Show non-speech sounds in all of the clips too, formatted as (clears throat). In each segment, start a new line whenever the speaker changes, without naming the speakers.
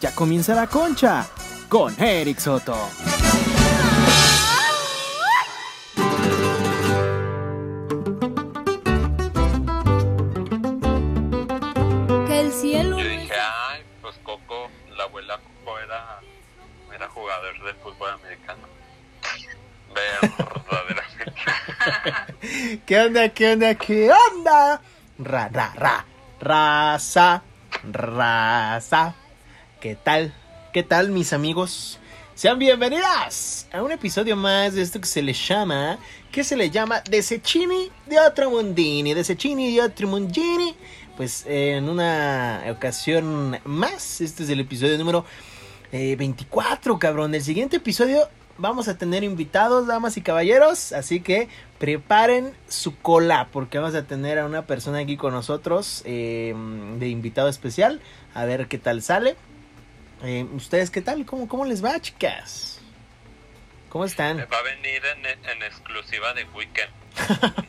Ya comienza la concha con Eric Soto.
Que el cielo.
Yo dije, ay, pues Coco, la abuela Coco era, era jugador de fútbol americano. (laughs) Verdaderamente. (laughs)
¿Qué onda? ¿Qué onda? ¿Qué onda? Ra, ra, ra. Raza. Raza. ¿Qué tal? ¿Qué tal, mis amigos? Sean bienvenidas a un episodio más de esto que se le llama. que se le llama? Desechini de otro mundini. Desechini de otro mundini. Pues eh, en una ocasión más. Este es el episodio número eh, 24, cabrón. El siguiente episodio vamos a tener invitados, damas y caballeros. Así que preparen su cola porque vamos a tener a una persona aquí con nosotros eh, de invitado especial. A ver qué tal sale. Eh, ¿Ustedes qué tal? ¿Cómo, ¿Cómo les va, chicas? ¿Cómo están?
Va a venir en, en exclusiva de Weekend. (laughs)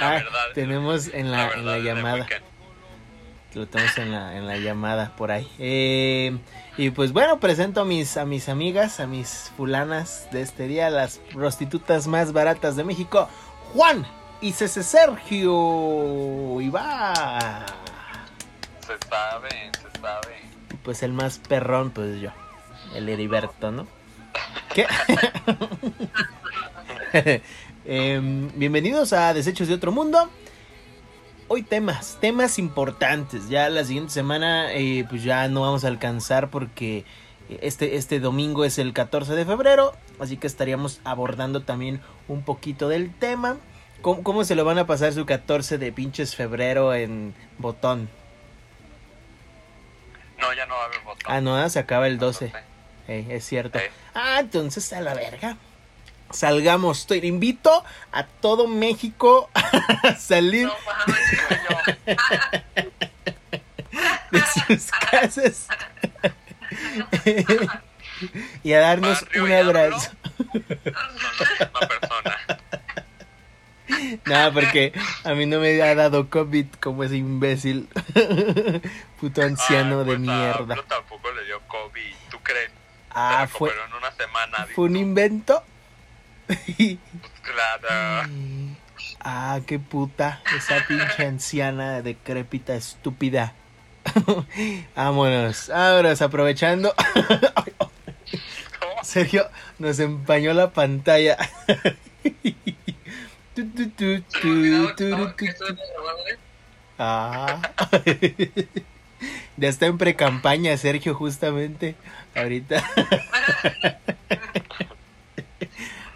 Ah,
verdad,
tenemos en la, en la llamada. Lo tenemos en la, en la llamada por ahí. Eh, y pues bueno, presento a mis, a mis amigas, a mis fulanas de este día, las prostitutas más baratas de México. Juan y Cece Sergio. Y va.
Se sabe, se sabe.
Pues el más perrón, pues yo. El Heriberto, ¿no? ¿Qué? (laughs) Em, bienvenidos a Desechos de Otro Mundo. Hoy temas, temas importantes. Ya la siguiente semana, eh, pues ya no vamos a alcanzar porque este, este domingo es el 14 de febrero. Así que estaríamos abordando también un poquito del tema. ¿Cómo, cómo se lo van a pasar su 14 de pinches febrero en botón?
Va a haber botón.
Ah, no, se acaba el 12.
No sé.
Eh, es cierto.
Eh.
Ah, entonces a la verga. Salgamos. Te invito a todo México a salir
No mames,
de sus casas y a darnos
Barrio
un abrazo.
Misma persona.
No, porque a mí no me ha dado COVID como ese imbécil. (laughs) Puto anciano
Ay,
de
pues,
mierda.
Tampoco le dio COVID. ¿Tú crees?
Ah, fue,
en una semana.
fue un invento.
Claro. (laughs)
Ah, qué puta. Esa pinche anciana decrépita, estúpida. (laughs) Vámonos, vámonos, aprovechando. Sergio nos empañó la pantalla. Tu, tu, tu, tu, tu, tu, tu. Ah. (laughs) Ya está en pre-campaña, Sergio, justamente. Ahorita. (laughs)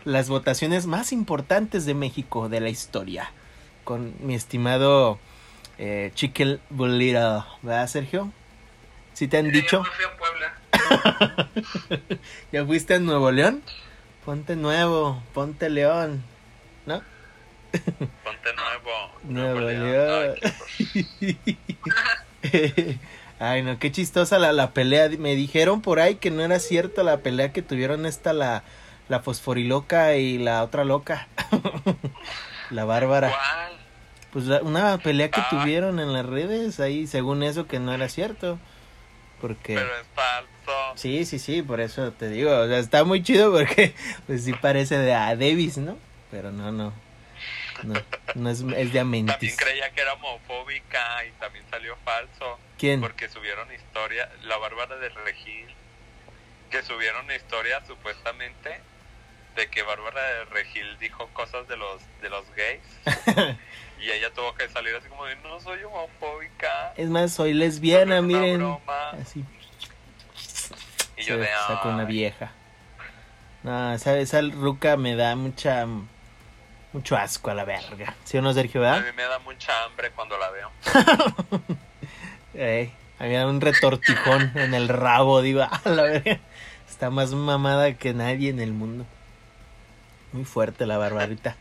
Las votaciones más importantes de México de la historia. Con mi estimado eh, Chiquel Bolero. ¿Verdad, Sergio? ¿Sí te han dicho?
Yo me fui a Puebla. (laughs)
¿Ya fuiste a Nuevo León? Ponte nuevo, ponte león. ¿No?
Ponte nuevo.
Nuevo. (laughs)
Ay,
no, qué chistosa la, la pelea. Me dijeron por ahí que no era cierto la pelea que tuvieron esta, la, la fosforiloca y la otra loca. (laughs) la bárbara.
¿Cuál?
Pues la- una pelea que
Ah.
tuvieron en las redes ahí, según eso, que no era cierto. Porque...
Pero es falso.
Sí, sí, sí, por eso te digo. O sea, está muy chido porque, (laughs) pues sí parece de a Davis, ¿no? Pero no, no. No, no es, es de
También
Amentis.
creía que era homofóbica y también salió falso.
¿Quién?
Porque subieron historia, la Bárbara de Regil, que subieron historia supuestamente de que Bárbara de Regil dijo cosas de los de los gays (laughs) y ella tuvo que salir así como de no soy homofóbica.
Es más, soy lesbiana, miren.
broma".
Así
Y
se
yo de
saca una vieja. No, esa, esa ruca me da mucha... Mucho asco a la verga. ¿Sí o no, Sergio,
A
verdad?
mí me da mucha hambre cuando la veo. (laughs)
Ey, a mí me da un retortijón en el rabo, digo, (laughs) a la verga. Está más mamada que nadie en el mundo. Muy fuerte la barbarita.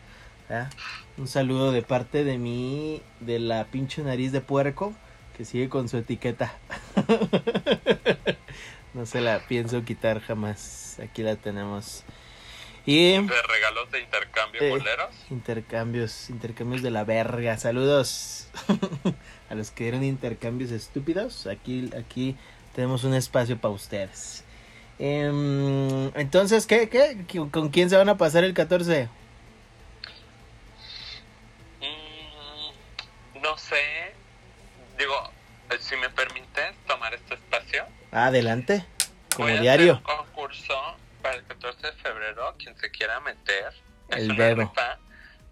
¿verdad? Un saludo de parte de mí, de la pinche nariz de puerco, que sigue con su etiqueta. (laughs) no se la pienso quitar jamás. Aquí la tenemos. Y
De regalos de intercambio
Eh.
boleros.
intercambios, intercambios de la verga. Saludos (laughs) a los que dieron intercambios estúpidos. Aquí, aquí tenemos un espacio para ustedes. Em, entonces, ¿qué, qué? ¿Con quién se van a pasar el 14?
Mm, no sé. Digo, eh, si me permites tomar este espacio.
Adelante, como
voy a
diario.
hacer un concurso para el 14 de febrero. Quien se quiera meter. Es
El
una
dedo.
rifa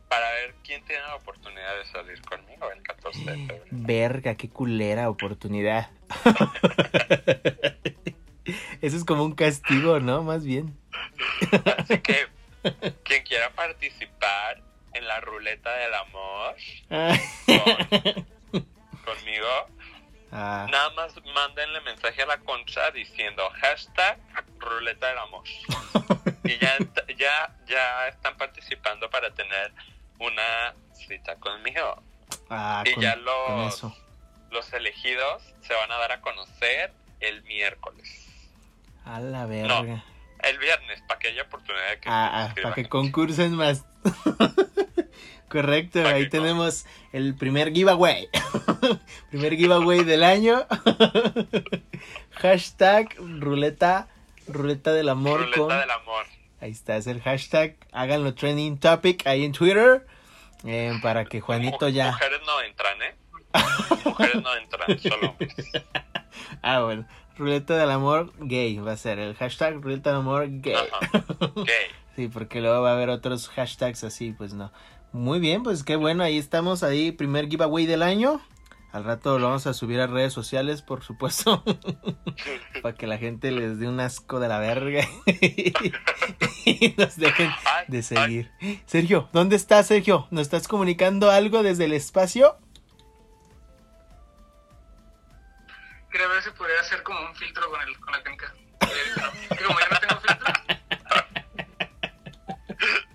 Para ver quién tiene la oportunidad de salir conmigo el 14 de (gasps) febrero.
Verga, qué culera oportunidad. (laughs) Eso es como un castigo, ¿no? Más bien.
Así que (laughs) quien quiera participar en la ruleta del amor con- conmigo,
ah,
nada más mándenle mensaje a la concha diciendo hashtag ruleta del amor. (laughs) Y ya, ya, ya están participando para tener una cita conmigo.
ah,
Y
con,
ya los, los elegidos se van a dar a conocer el miércoles.
A la verga.
El viernes, para que haya oportunidad de que
Ah, para que concursen más. (laughs) Correcto, ahí tenemos el primer giveaway. (laughs) primer giveaway del año. (laughs) hashtag ruleta, ruleta del amor
Ruleta
con...
del amor.
Ahí está, es el hashtag. Háganlo trending topic ahí en Twitter. eh, para que Juanito ya...
Mujeres no entran, ¿eh? (laughs) Mujeres no entran, solo hombres.
Ah, bueno. Ruleta del amor gay va a ser el hashtag ruleta del amor gay.
Ajá. Gay.
Sí, porque luego va a haber otros hashtags así, pues no. Muy bien, pues qué bueno, ahí estamos, ahí primer giveaway del año. Al rato lo vamos a subir a redes sociales, por supuesto, (laughs) para que la gente les dé un asco de la verga (laughs) y nos dejen de seguir. Sergio, ¿dónde estás, Sergio? ¿Nos estás comunicando algo desde el espacio?
Quería ver si podría hacer como un filtro con, el, con la canca. Eh, como ya no tengo filtro,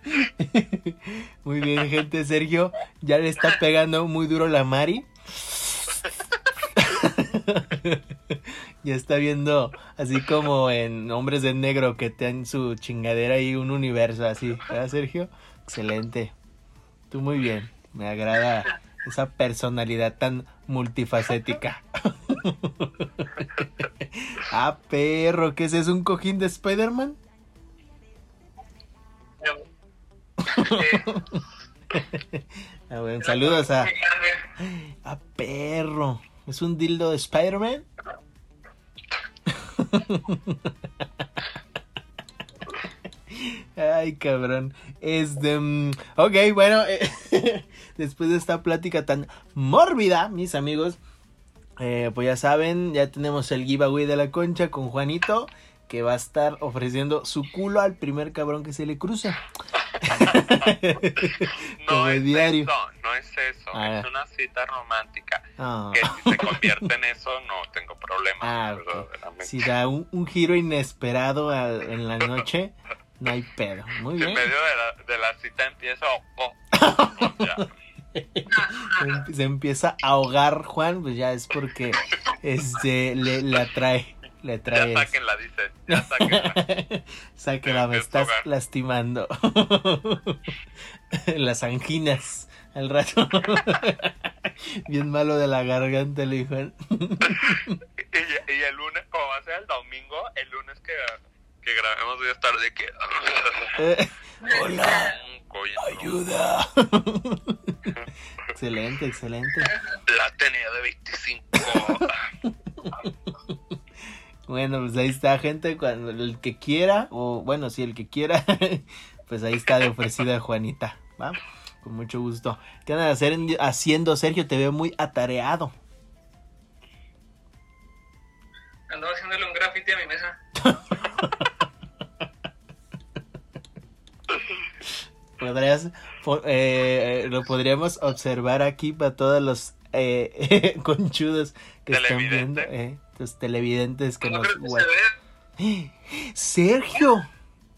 (laughs)
Muy bien, gente, Sergio ya le está pegando muy duro la Mari. (laughs) ya está viendo así como en Hombres de Negro que tienen su chingadera y un universo así, ¿verdad, Sergio? Excelente. Tú muy bien. Me agrada esa personalidad tan multifacética. (laughs) ah, perro, ¿qué es eso? ¿Un cojín de Spider-Man? (laughs) Ah, saludos a... ¡Ah, perro! ¿Es un dildo de Spider-Man? (laughs) Ay, cabrón. Este. mm, Ok, bueno. (laughs) después de esta plática tan mórbida, mis amigos. eh, pues ya saben, ya tenemos el giveaway de la concha con Juanito. Que va a estar ofreciendo su culo al primer cabrón que se le cruza. (laughs)
No es
diario.
eso, no es eso.
Ah.
Es una cita romántica.
Ah.
Que si se convierte en eso, no tengo problema.
Ah. Si da un, un giro inesperado en la noche, no hay pedo. Muy
Si en
bien.
medio de la, de la cita empiezo. oh, oh, (laughs)
se empieza a ahogar Juan, pues ya es porque este le, le atrae. Le
Ya
atrae. eso.
sáquenla, dice. Ya sáquenla. (laughs)
Sáquela, me estás lastimando. (laughs) Las anginas al rato. (laughs) Bien malo de la garganta, le dijo.
Y, y el lunes, como va a ser el domingo, el lunes que, que grabemos voy a estar de que.
Eh, Hola, ayuda. excelente, excelente.
La tenía de 25.
Bueno, pues ahí está, gente. Cuando el que quiera, o bueno, si el que quiera, (laughs) pues ahí está de ofrecida Juanita. ¿va? Con mucho gusto. ¿Qué andas hacer- haciendo, Sergio? Te veo muy atareado.
Andaba haciéndole un graffiti a mi mesa. (laughs)
Podrías, po- eh, lo podríamos observar aquí para todos los eh, (laughs) conchudos que están viendo. Eh, los televidentes que
No
nos...
que. (gasps)
Sergio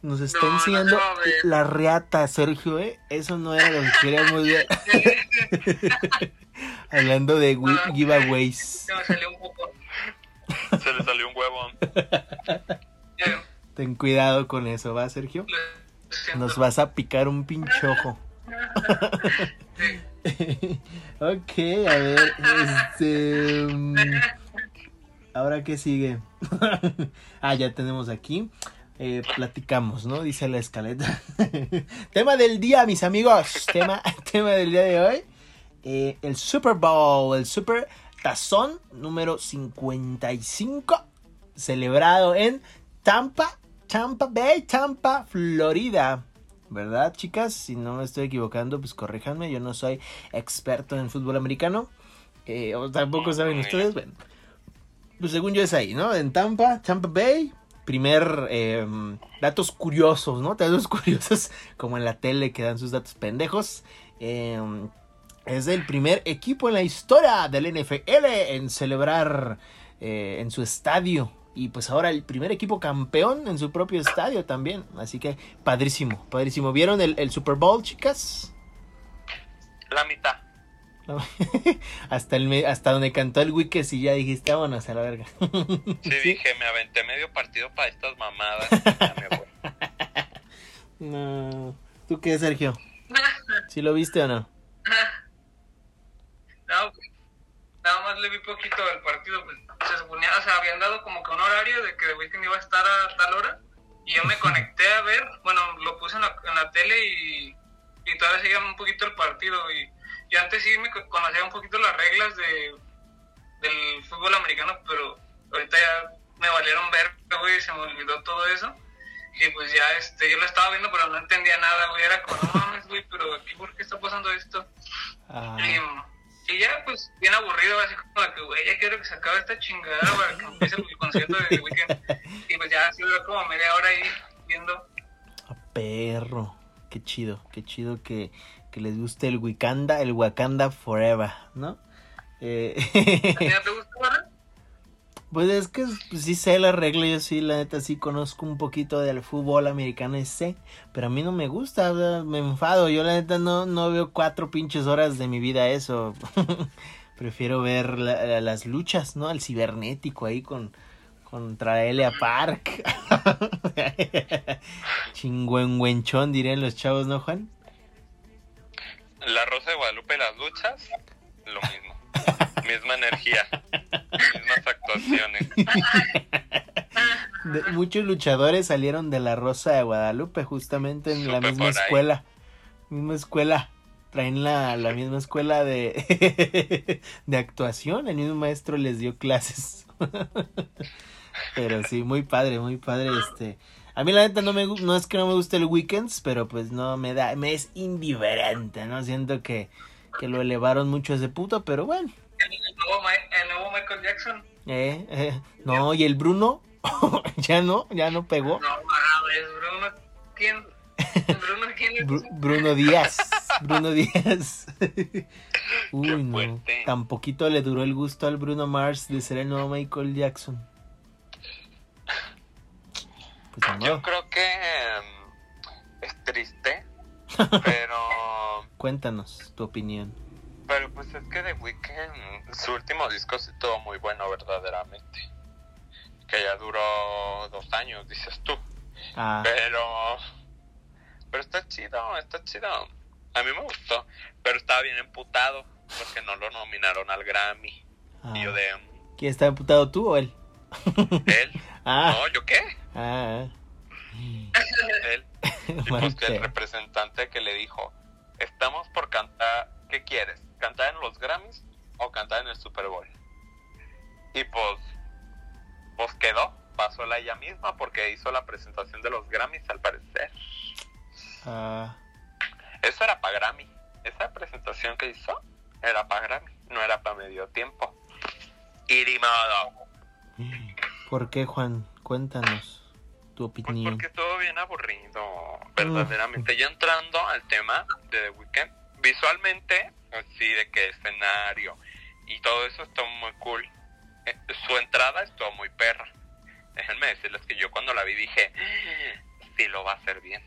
nos está
No,
enseñando la reata, Sergio, ¿eh? Eso no era lo que queríamos (laughs) ver. (laughs) Hablando de giveaways.
Se me salió un poco.
Se le salió un huevo.
Eh,
Ten cuidado con eso, ¿va, Sergio? Nos vas a picar un pinchojo. (laughs)
Sí.
ok, a ver, este... Ahora qué sigue. (laughs) ah, ya tenemos aquí. Eh, platicamos, ¿no? Dice la escaleta. (laughs) tema del día, mis amigos. tema, (laughs) tema del día de hoy. Eh, el Super Bowl, el Super Tazón número 55. Celebrado en Tampa, Tampa Bay, Tampa, Florida. ¿Verdad, chicas? Si no me estoy equivocando, pues corríjanme. Yo no soy experto en fútbol americano. Eh, o tampoco saben ustedes. Bueno, pues según yo es ahí, ¿no? En Tampa, Tampa Bay. Primer eh, datos curiosos, ¿no? Datos (laughs) curiosos, como en la tele que dan sus datos pendejos. Eh, es el primer equipo en la historia del NFL en celebrar eh, en su estadio y pues ahora el primer equipo campeón en su propio estadio también. Así que padrísimo, padrísimo. ¿Vieron el Super Bowl, chicas?
La mitad. (laughs)
hasta el hasta donde cantó el Wickes y ya dijiste, vámonos a la verga.
sí, (laughs) dije, me aventé medio partido para estas mamadas. (laughs)
no. ¿Tú qué, Sergio? ¿Sí lo viste o no?
No, nada más le vi poquito del partido, pues se suponía, o sea, habían dado como que un horario de que The Weeknd iba a estar a tal hora y yo me conecté a ver, bueno, lo puse en la, en la tele y, y todavía seguía un poquito el partido y, y antes sí me conocía un poquito las reglas de del fútbol americano, pero ahorita ya me valieron ver, güey, se me olvidó todo eso. Y pues ya, este, yo lo estaba viendo, pero no entendía nada, güey. Era como, no mames, güey, pero aquí, ¿por qué está pasando esto? Ah. Y, y ya, pues, bien aburrido, así como que, güey, ya quiero que se acabe esta chingada para que empiece el concierto de The Weeknd. (laughs) Y pues ya, así como media hora ahí viendo.
A perro. Qué chido, qué chido que, que les guste el Wakanda, el Wakanda Forever, ¿no?
Eh... ¿A te gusta,
Pues es que pues, sí sé la regla, yo sí, la neta, sí conozco un poquito del fútbol americano y sé, pero a mí no me gusta, me enfado, yo la neta no, no veo cuatro pinches horas de mi vida eso. (laughs) Prefiero ver las luchas, ¿no? Al cibernético ahí con contra Elia Park. (laughs) Chingüengüenchón dirían los chavos, ¿no, Juan?
La Rosa de Guadalupe, las luchas, lo mismo. (laughs) Misma energía, mismas actuaciones.
muchos luchadores salieron de la Rosa de Guadalupe, justamente en la misma escuela. Misma escuela. Traen la, la misma escuela de, (laughs) de actuación. El mismo maestro les dio clases. (laughs) pero sí, muy padre, muy padre. Este. A mí la neta no me no es que no me guste el Weekends, pero pues no me da, me es indiferente, ¿no? Siento que, que lo elevaron mucho ese puto, pero bueno.
¿El nuevo, Michael Jackson?
Eh, eh, no, y el Bruno, (laughs) ya no, ya no pegó.
No, es Bruno, ¿quién? Bruno, ¿quién
Bruno Díaz, Bruno Díaz. (laughs) Uy, no, tan poquito le duró el gusto al Bruno Mars de ser el nuevo Michael Jackson.
Pues Yo creo que em, es triste, (laughs) pero...
Cuéntanos tu opinión.
Pero pues es que The Weeknd, su último disco sí estuvo muy bueno verdaderamente. Que ya duró dos años, dices tú. Ah. Pero... Pero está chido, está chido. A mí me gustó, pero estaba bien emputado porque no lo nominaron al Grammy. Y yo ah. de...
¿Quién está emputado, tú o él?
Él. (laughs)
Ah.
No, ¿yo qué?
Ah.
Él. Y pues el representante que le dijo, estamos por cantar, ¿qué quieres? ¿Cantar en los Grammys o cantar en el Super Bowl? Y pues, pues quedó, pasó la ella misma porque hizo la presentación de los Grammys al parecer.
Ah.
Eso era para Grammy. Esa presentación que hizo era para Grammy, no era para medio tiempo. Y
¿Por qué, Juan? Cuéntanos tu pues opinión.
porque estuvo bien aburrido, verdaderamente. Ya entrando al tema de The Weeknd, visualmente, así de que escenario y todo eso estuvo muy cool. Eh, su entrada estuvo muy perra. Déjenme decirles que yo cuando la vi dije, sí lo va a hacer bien.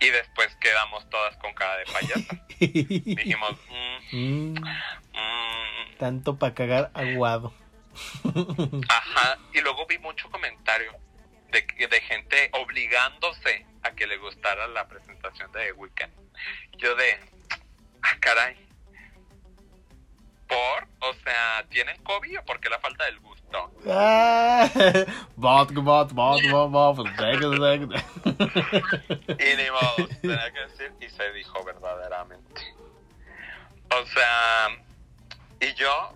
Y después quedamos todas con cara de payasa. (laughs) Dijimos, mm, mm.
Mm". tanto para cagar aguado.
Ajá, y luego vi mucho comentario de, de gente obligándose a que le gustara la presentación de The Weeknd. Yo de, ah, caray. ¿Por? O sea, ¿tienen COVID o por qué la falta del gusto?
Vodka, vodka, vodka, vodka, vodka.
Y ni modo, tenía que decir, y se dijo verdaderamente. O sea, y yo,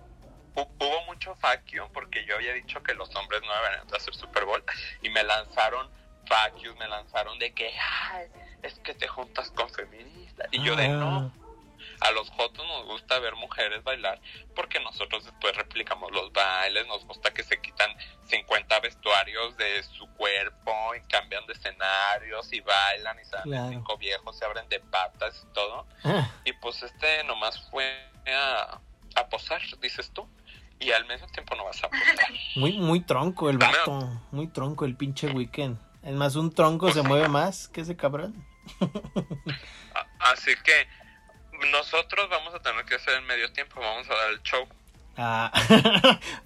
hubo mucho facio porque yo había dicho que los hombres no deberían de hacer Super Bowl y me lanzaron facios, me lanzaron de que, ay, es que te juntas con feministas. Y yo de no, a los jotos nos gusta ver mujeres bailar porque nosotros después replicamos los bailes, nos gusta que se quitan 50 vestuarios de su cuerpo y cambian de escenarios y bailan y salen
Claro.
cinco viejos, se abren de patas y todo.
Ah,
Y pues este nomás fue a, a posar, dices tú, y al mismo tiempo no vas a posar.
Muy, muy tronco el vato. Muy tronco el pinche weekend. Es más, un tronco se mueve más que ese cabrón. (laughs)
Así que nosotros vamos a tener que hacer el medio tiempo, vamos a dar el show.
Ah,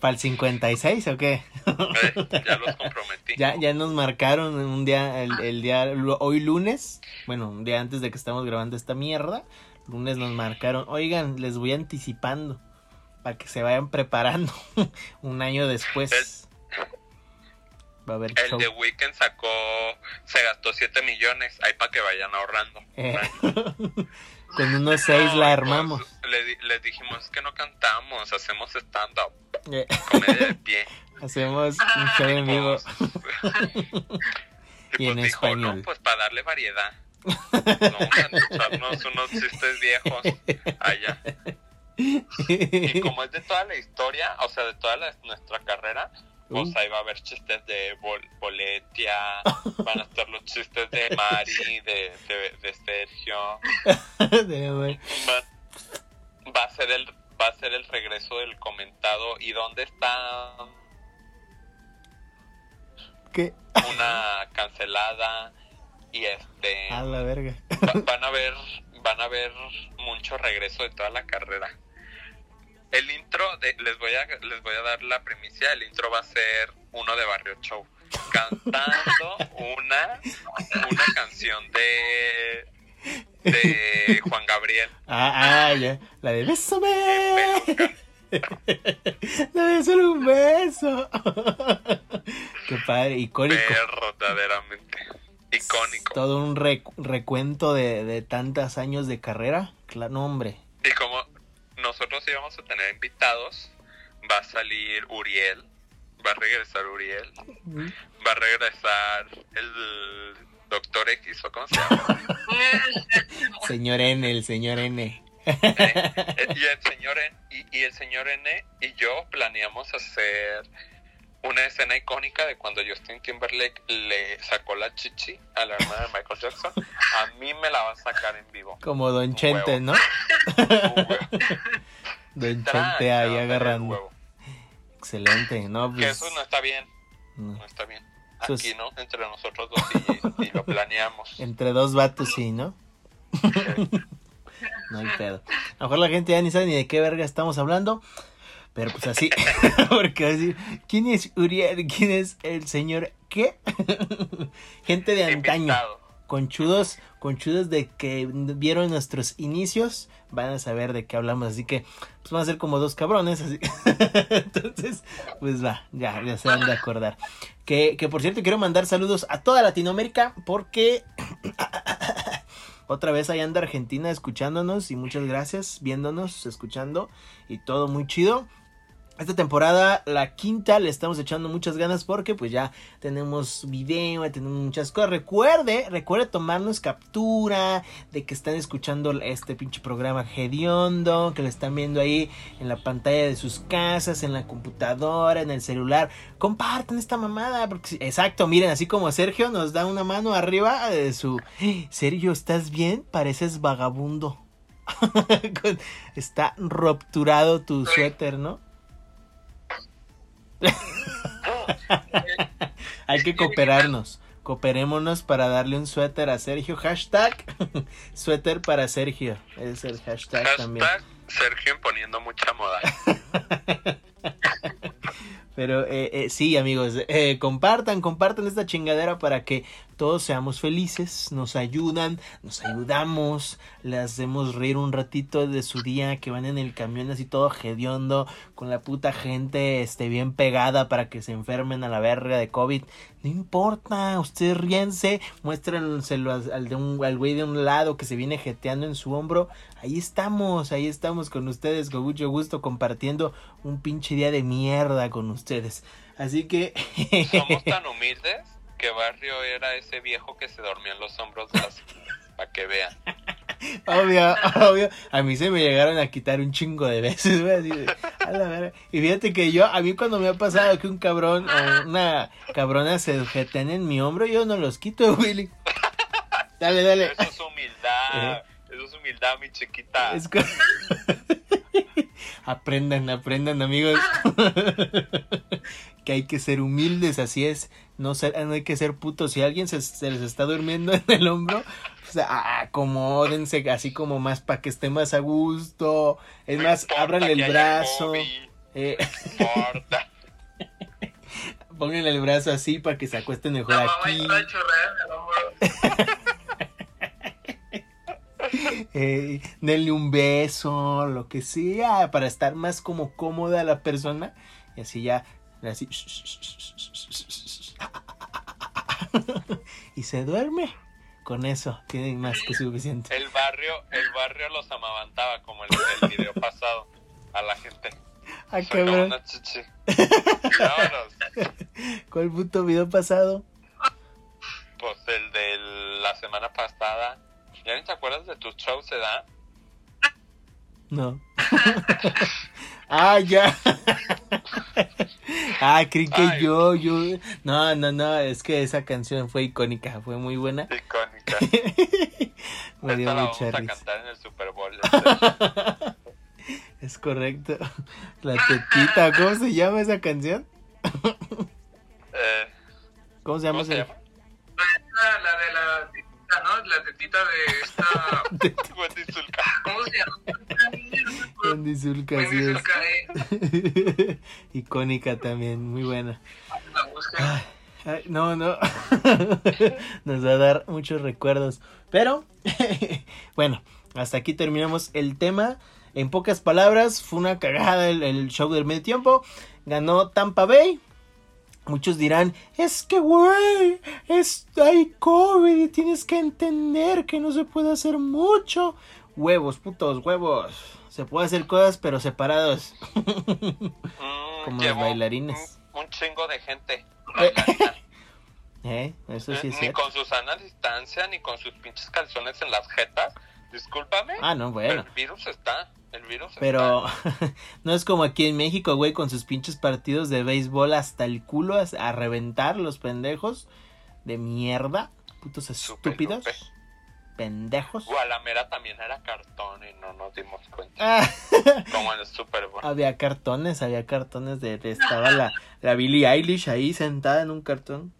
¿Para el 56 o qué?
Eh, ya los (laughs) comprometí.
Ya, ya nos marcaron un día, el, el día, hoy lunes, bueno, un día antes de que estamos grabando esta mierda, lunes nos marcaron, oigan, les voy anticipando, para que se vayan preparando, (laughs) un año después. Va a haber
El
show.
de Weekend sacó, se gastó 7 millones, ahí para que vayan ahorrando.
Eh, (laughs) con unos seis
No,
la
pues,
armamos.
le, di- les dijimos "Es que no cantamos, hacemos stand-up,
Eh,
comedia de pie. (laughs)
hacemos un show en vivo.
y
Y
pues
en
dijo,
español.
no, pues para darle variedad. Vamos a echarnos unos chistes viejos allá. Y (laughs) como es de toda la historia, o sea, de toda la- nuestra carrera, pues ahí va a haber chistes de Bol- Boletia, (laughs) van a estar los chistes de Mari, de, de, de Sergio. (laughs) Va, va a ser el va a ser el regreso del comentado y dónde está
¿Qué?
una cancelada y este
A la verga.
va- van a ver van a ver mucho regreso de toda la carrera el intro de, les voy a les voy a dar la primicia el intro va a ser uno de Barrio Show cantando una una canción de de Juan Gabriel
Ah, ah, ya. La de bésame. La de solo un beso. Qué padre, icónico.
verdaderamente icónico
Todo un recu- recuento de, de tantos años de carrera. Claro, no, hombre.
y como nosotros íbamos a tener invitados va a salir Uriel va a regresar Uriel va a regresar el Doctor X o cómo se llama (laughs)
Señor N, el señor N.
Eh, y el señor N, y, y el señor N y yo planeamos hacer una escena icónica de cuando Justin Timberlake le sacó la chichi a la hermana de Michael Jackson. A mí me la va a sacar en vivo.
Como Don Chente. ¿no? Don Chente ahí agarrando. Excelente, ¿no?
Que
Pues,
eso no está bien,
no.
no está bien. Aquí, ¿no? Entre nosotros dos y, y lo planeamos.
Entre dos vatos, sí, ¿no? (laughs) No hay pedo. A lo mejor la gente ya ni sabe ni de qué verga estamos hablando. Pero pues así. (laughs) Porque va a decir, ¿quién es Uriel? ¿Quién es el señor qué? (laughs) gente de antaño. Conchudos, conchudos de que vieron nuestros inicios. Van a saber de qué hablamos. Así que pues van a ser como dos cabrones. Así. (laughs) Entonces, pues va, ya, ya se van de acordar. Que, que por cierto quiero mandar saludos a toda Latinoamérica. Porque (coughs) otra vez ahí anda Argentina escuchándonos y muchas gracias viéndonos, escuchando y todo muy chido. Esta temporada, la quinta, le estamos echando muchas ganas porque pues ya tenemos video, tenemos muchas cosas. Recuerde, recuerde tomarnos captura de que están escuchando este pinche programa hediondo, que lo están viendo ahí en la pantalla de sus casas, en la computadora, en el celular. Compartan esta mamada, porque exacto, miren, así como Sergio nos da una mano arriba de su... Sergio, ¿estás bien? Pareces vagabundo. (laughs) Está rupturado tu suéter, ¿no? (laughs) Hay que cooperarnos. Cooperémonos para darle un suéter a Sergio. Hashtag (laughs) suéter para Sergio. Es el hashtag, también.
Hashtag Sergio imponiendo mucha moda. (laughs)
Pero eh, eh, sí, amigos, eh, compartan, compartan esta chingadera para que todos seamos felices, nos ayudan, nos ayudamos, le hacemos reír un ratito de su día, que van en el camión así todo hediondo, con la puta gente este, bien pegada para que se enfermen a la verga de COVID. No importa, ustedes ríense, muéstrenselo al, al, de un, al güey de un lado que se viene jeteando en su hombro. Ahí estamos, ahí estamos con ustedes, con mucho gusto, compartiendo un pinche día de mierda con ustedes. Así que...
Somos (laughs) tan humildes que Barrio era ese viejo que se dormía en los hombros de las... (laughs) para que vean.
Obvio, obvio. A mí se me llegaron a quitar un chingo de veces, güey. Así de, a la verga. Y fíjate que yo, a mí cuando me ha pasado que un cabrón o una cabrona se jetean en mi hombro, yo no los quito, (laughs) Willy. Dale, dale.
Eso es humildad. Eso es humildad, mi chiquita.
Es co- (laughs) aprendan, aprendan, amigos. Que hay que ser humildes, así es. No, ser, no hay que ser putos. Si alguien se, se les está durmiendo (laughs) en el hombro, pues, ah, acomódense así como más para que esté más a gusto. Es
No
más, ábranle el brazo. Eh,
no (laughs)
pónganle el brazo así para que se acuesten mejor
mamá
aquí. Eh, (laughs) denle un beso, lo que sea, para estar más como cómoda la persona. Y así ya, así. Y se duerme. Con eso, tienen más que suficiente.
El barrio, el barrio los amamantaba como el, el video pasado a la gente. (laughs)
Ah, cabrón.
una chichi. (laughs)
¿Cuál puto video pasado?
Pues el de la semana pasada. ¿Ya ni te acuerdas de tus shows, edad?
No. (laughs) ah, ya. (laughs) ah, creí que
Ay.
yo, yo. No, no, no, es que esa canción fue icónica, fue muy buena.
Icónica. (laughs)
Me dio
la
mucha
vamos a
risa.
cantar en el Super Bowl. (laughs)
Es correcto. La tetita, ¿cómo se llama esa canción?
Eh,
¿Cómo se llama?
¿Cómo se
esa-
llama?
La, la de la tetita, ¿no? La tetita de esta... ¿Cómo se llama?
Wendy Zulka,
Wendy
sí es.
Zulka, eh. (laughs)
Icónica también, muy buena. Ay, no, no. (laughs) Nos va a dar muchos recuerdos. Pero, (laughs) bueno, hasta aquí terminamos el tema. En pocas palabras, fue una cagada el, el show del medio tiempo. Ganó Tampa Bay. Muchos dirán, es que, güey, es, hay COVID y tienes que entender que no se puede hacer mucho. Huevos, putos, huevos. Se puede hacer cosas, pero separados.
Mm,
Como los bailarines.
Un, un chingo de gente. (laughs)
Eh. (laughs) ¿Eh? Eso sí es
ni
cierto.
con su sana distancia, ni con sus pinches calzones en las jetas. Discúlpame.
Ah, no, bueno.
El virus está. El virus
Pero
está. (laughs)
no es como aquí en México, güey, con sus pinches partidos de béisbol hasta el culo a, reventar los pendejos de mierda. Putos estúpidos.
supe.
Pendejos.
Gualamera también era cartón y no nos dimos cuenta.
Ah, (laughs)
Como en el Super Bowl.
había cartones, había cartones de, de- estaba la, la Billie Eilish ahí sentada en un cartón.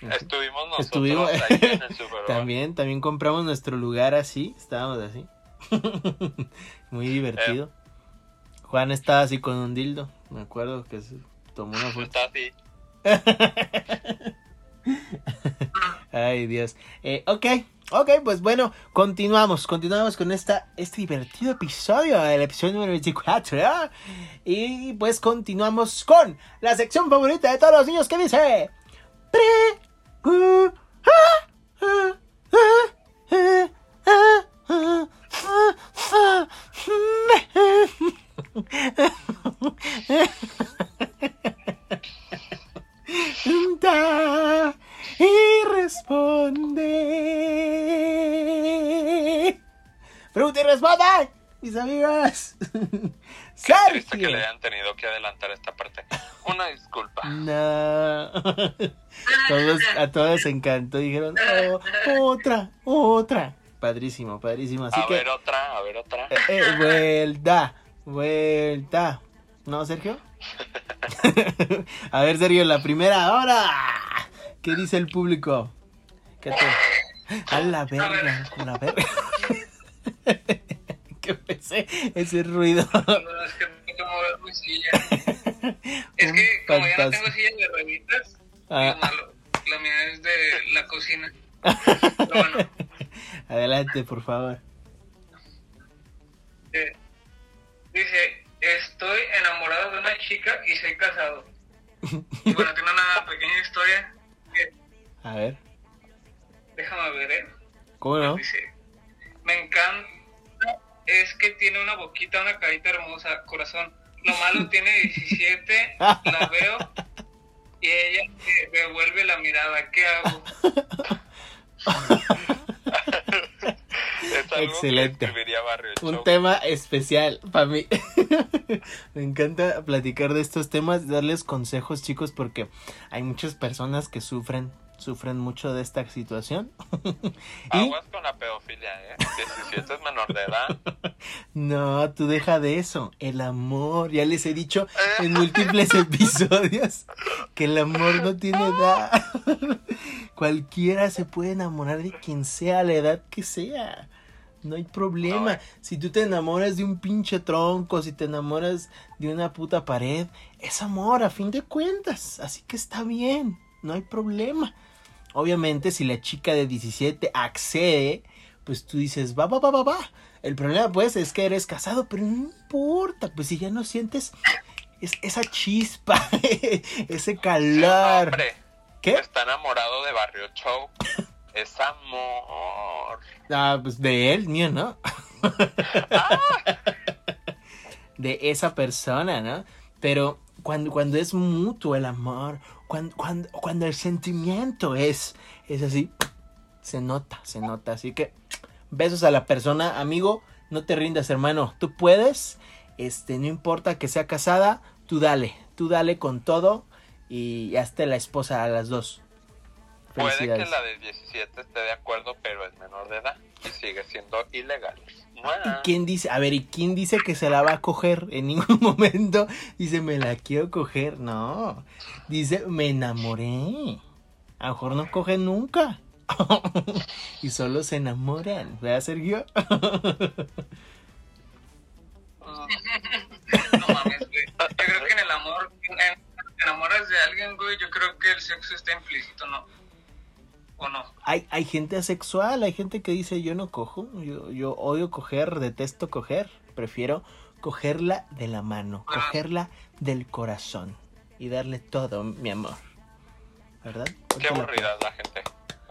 Estuvimos nosotros
Estuvimos-
ahí en el (laughs) Super Bowl.
También, también compramos nuestro lugar así, estábamos así. (laughs) Muy divertido. Juan estaba así con un dildo, me acuerdo que se tomó una foto.
Está así.
Ay, Dios. Eh, ok, ok, pues bueno, continuamos, continuamos con esta, este divertido episodio, el episodio número 24. ¿ah? Y pues continuamos con la sección favorita de todos los niños que dice... Pregunta y responde, mis amigos. (laughs)
Qué triste que le hayan tenido que adelantar esta parte. Una disculpa.
No. (laughs) Todos, a todos les encantó. Dijeron, "Oh, otra, otra. Padrísimo, padrísimo. Así
a
que,
ver otra, a ver otra.
eh, eh, vuelta, vuelta. ¿No, Sergio? (laughs) a ver, Sergio, la primera ahora. ¿Qué dice el público? ¿Qué te... A la verga, a la verga. ¿Qué fue ese, ruido?
No, es que tengo que mover mi silla. Es que como ya no tengo silla de rueditas,
Ah.
es malo. La mía es de la cocina. (laughs) Pero bueno,
Adelante, por favor.
eh, dice, estoy enamorado de una chica y soy casado. Y bueno, tiene una pequeña historia que,
A ver.
déjame ver, ¿eh?
¿Cómo no?
Dice, me encanta, es que tiene una boquita, una carita hermosa, corazón. Lo malo tiene 17, (laughs) la veo y ella me devuelve la mirada. ¿Qué hago?
Es algo
Excelente.
que escribiría Barrio
Un
Show.
tema especial para mí. (laughs) Me encanta platicar de estos temas, darles consejos, chicos, porque hay muchas personas que sufren, sufren mucho de esta situación. (laughs) y
Aguas con la pedofilia, ¿eh? 17 es menor de edad. (laughs)
no, tú deja de eso. El amor, ya les he dicho (laughs) en múltiples episodios que el amor no tiene edad. Cualquiera se puede enamorar de quien sea, la edad que sea. No hay problema.
No.
Si tú te enamoras de un pinche tronco, si te enamoras de una puta pared, es amor a fin de cuentas. Así que está bien, no hay problema. Obviamente, si la chica de 17 accede, pues tú dices, va, va, va, va, va. El problema, pues, es que eres casado, pero no importa, pues si ya no sientes es- esa chispa, (laughs) ese calor.
Hombre,
¿Qué?
está enamorado de Barrio Show. (laughs) Es amor.
Ah, pues de él, mío, ¿no? (laughs) de esa persona, ¿no? Pero cuando, cuando es mutuo el amor, cuando, cuando, cuando el sentimiento es, es así, se nota, se nota. Así que besos a la persona, amigo, no te rindas, hermano. Tú puedes, este, no importa que sea casada, tú dale, tú dale con todo y hazte la esposa a las dos.
Puede que la de 17 esté de acuerdo, pero es menor de edad y sigue siendo ilegal.
¿Y quién dice? A ver, ¿y quién dice que se la va a coger? En ningún (laughs) momento dice, me la quiero coger. No. Dice, me enamoré. A lo mejor no cogen nunca. (laughs) y solo se enamoran. ¿Verdad, Sergio? (laughs)
No mames, güey. Yo creo que en el amor, en- te enamoras de alguien, güey, yo creo que el sexo está implícito, ¿no? ¿O no?
hay, hay gente asexual, hay gente que dice, yo no cojo. Yo, yo odio coger, detesto coger. Prefiero cogerla de la mano,
Ah.
cogerla del corazón. Y darle todo, mi amor. ¿Verdad?
Qué
la-
aburrida la gente.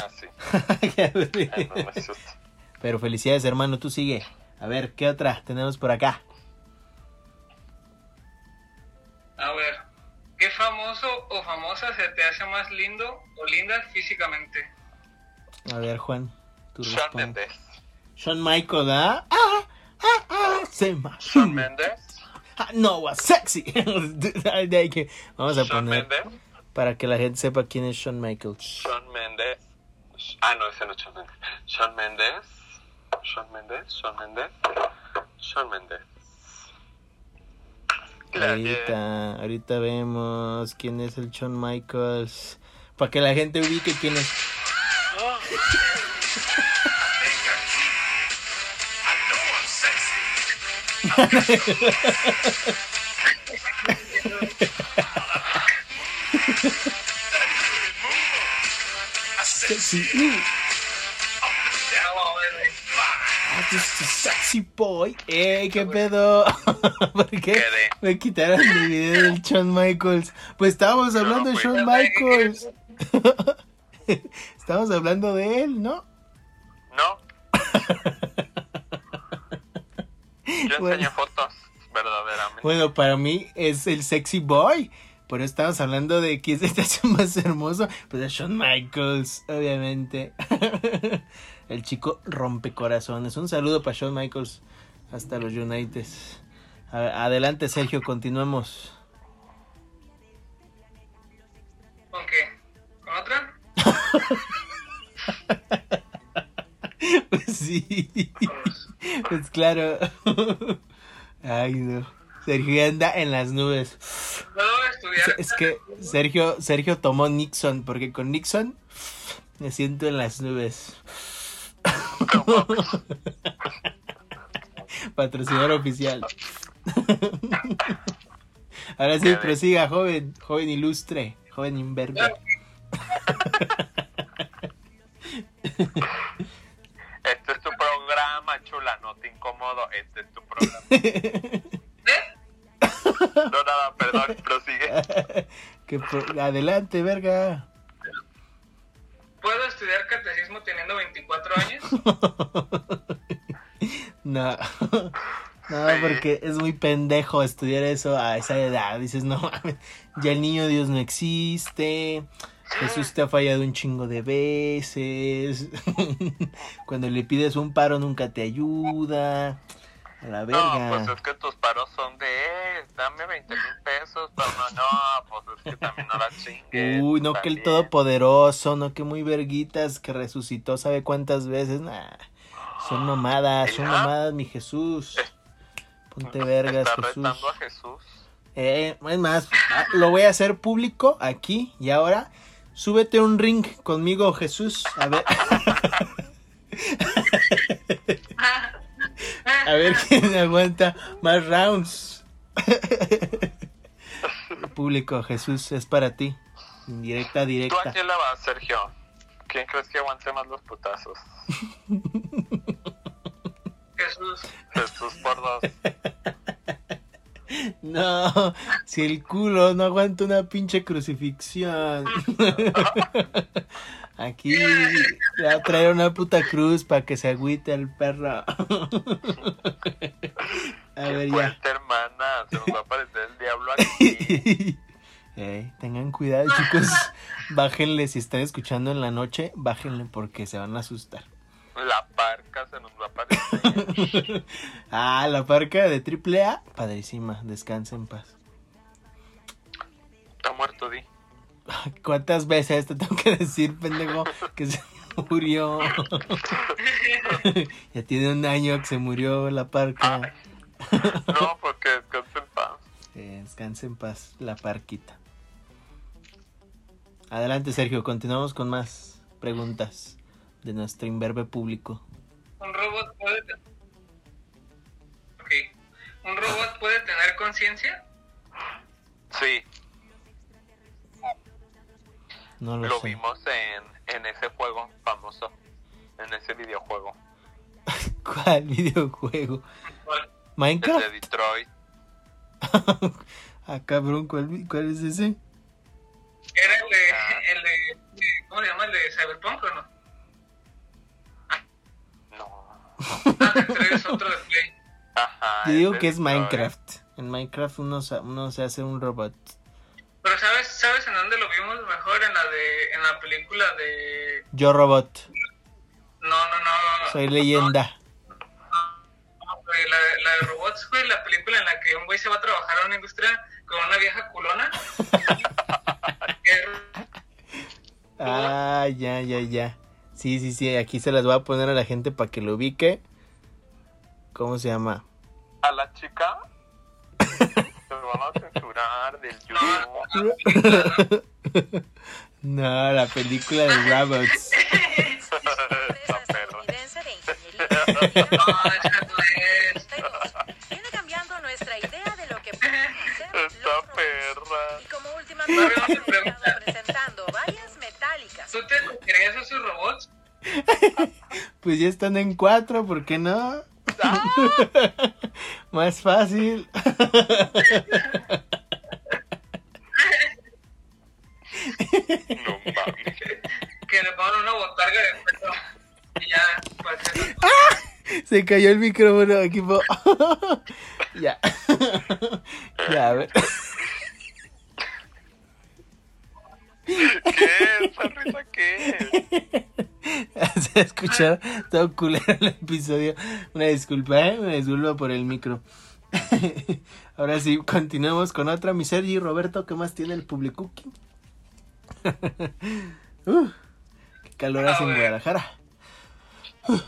Así. (laughs)
Qué
Ay,
aburrida.
no me asusta.
Pero felicidades, hermano, tú sigue. A ver, ¿qué otra tenemos por acá?
A ver, ¿qué famoso o famosa se te hace más lindo o linda físicamente?
A ver, Juan, tú
Shawn
responde.
Mendes.
Shawn Michael, ¿ah? Ah, ah, ah, se
Shawn Mendes. (laughs)
Ah, no, was sexy. (laughs) De ahí que Vamos a
Shawn
poner
Mendes.
para que la gente sepa quién es Shawn Michaels.
Shawn Mendes. Ah, no, ese no es Shawn Mendes. Shawn Mendes. Shawn Mendes. Shawn Mendes. Shawn Mendes. Claro.
Ahorita, ahorita vemos quién es el Shawn Michaels. Para que la gente ubique quién es. (laughs) Sexy. Just a sexy boy. ¡Ey, qué pedo! (laughs) ¿Por qué me quitaron el video del Shawn Michaels? Pues estábamos hablando de
fui.
Shawn Michaels. (laughs) Estamos hablando de él, ¿no?
No. (laughs) Yo
Bueno.
enseñé fotos, verdaderamente.
Bueno, para mí es el sexy boy. Por eso estamos hablando de quién se te hace más hermoso. Pues es Shawn Michaels, obviamente. El chico rompecorazones. Un saludo para Shawn Michaels. Hasta los United. Adelante, Sergio, continuemos.
¿Con qué? ¿Con otra? (laughs)
Pues sí. Pues claro. Ay, no. Sergio anda en las nubes.
Puedo estudiar.
Es que Sergio, Sergio tomó Nixon, porque con Nixon me siento en las nubes. (laughs) Patrocinador oficial. (laughs) Ahora sí, prosiga, joven, joven ilustre, joven imberbe. (laughs)
Este es tu programa, chula, no te incomodo. Este es tu programa.
¿Eh?
No, nada, perdón, prosigue.
Que pro- Adelante, verga.
¿Puedo estudiar catecismo teniendo 24 años? (laughs)
No. (laughs) No, porque es muy pendejo estudiar eso a esa edad. Dices, no mames, ya el niño Dios no existe. Jesús te ha fallado un chingo de veces. (laughs) Cuando le pides un paro nunca te ayuda. A la
No,
verga.
pues es que tus paros son de, eh, dame 20 mil pesos, pero no, no, pues es que también no la chingues.
Uy, no que el todopoderoso, no que muy verguitas, que resucitó sabe cuántas veces. Nah, son mamadas, son
¿Ya?
mamadas, mi Jesús. Ponte vergas,
Está
Jesús.
retando a Jesús.
Eh, es más, ah, lo voy a hacer público aquí y ahora. Súbete un ring conmigo, Jesús. A ver, (laughs) (laughs) a ver quién aguanta más rounds. (laughs) público, Jesús, es para ti. Directa,
¿Tú a
directa.
quién le vas, Sergio? ¿Quién crees que aguante más los putazos? (laughs)
Jesús.
Jesús por dos. (laughs)
No, si el culo no aguanta una pinche crucifixión. Aquí le va a traer una puta cruz para que se agüite el perro. (laughs) A ver, ya.
hermana. Se nos va a aparecer el diablo aquí. (laughs)
Ey, tengan cuidado, chicos. (laughs) Bájenle, si están escuchando en la noche, bájenle porque se van a asustar.
La parca se nos va a aparecer.
Ah, la parca de AAA, padrísima, descansa en paz.
Está muerto, Di.
¿Cuántas veces te tengo que decir, pendejo, que se murió? (laughs) ya tiene un año que se murió la parca.
No, porque descansa en paz.
Eh, descansa en paz, la parquita. Adelante, Sergio, continuamos con más preguntas de nuestro imberbe público.
Un robot puede... te- Ok. ¿Un robot puede tener conciencia?
Sí,
No lo,
lo
sé.
vimos en, en ese juego famoso. En ese videojuego. (laughs)
¿Cuál videojuego? (laughs)
¿Cuál?
El
¿Minecraft?
de Detroit. (laughs)
ah, cabrón, ¿cuál, vi- cuál es ese?
¿Era el de, el de... ¿Cómo se llama? ¿El de Cyberpunk o no?
No.
Ah, de tres, otro de Play.
Ajá.
Yo digo que es. Minecraft. En Minecraft uno, uno se hace un robot.
Pero ¿sabes, ¿sabes en dónde lo vimos mejor? En la de... En la película de...
Yo robot.
No, no, no.
Soy leyenda.
No, güey, la, de- la de robots, güey, la película en la que un güey se va a trabajar a una industria con una vieja culona. (laughs)
Ah, ya, ya, ya. Sí, sí, sí. Aquí se las voy a poner a la gente para que lo ubique. ¿Cómo se llama?
A la chica. Lo van a censurar del (laughs) YouTube. (laughs)
No, la película de robots. (laughs)
Esa perra.
estadounidense de ingeniería
No, esa no es.
32 viene cambiando nuestra idea de lo que pueden hacer los
Esta perra.
Y como últimamente
Pero no te
hemos estado
pregunta.
presentando varias metálicas
¿Tú te cogerías a esos robots?
Pues ya están en cuatro, ¿por qué no? (laughs) Más fácil.
No mames.
Que le pongan una botarga de pelo. Y ya, pues
Se cayó el micrófono, equipo. (laughs) ya. (laughs) ya, a ver.
¿Qué? ¿Esa risa qué? (laughs)
Escuchar todo culero el episodio. Una disculpa, ¿eh? Una disculpa por el micro. (laughs) Ahora sí, continuamos con otra. Mi Sergi Roberto, ¿qué más tiene el público? (laughs) uh, qué calor hace en. Guadalajara. Uh,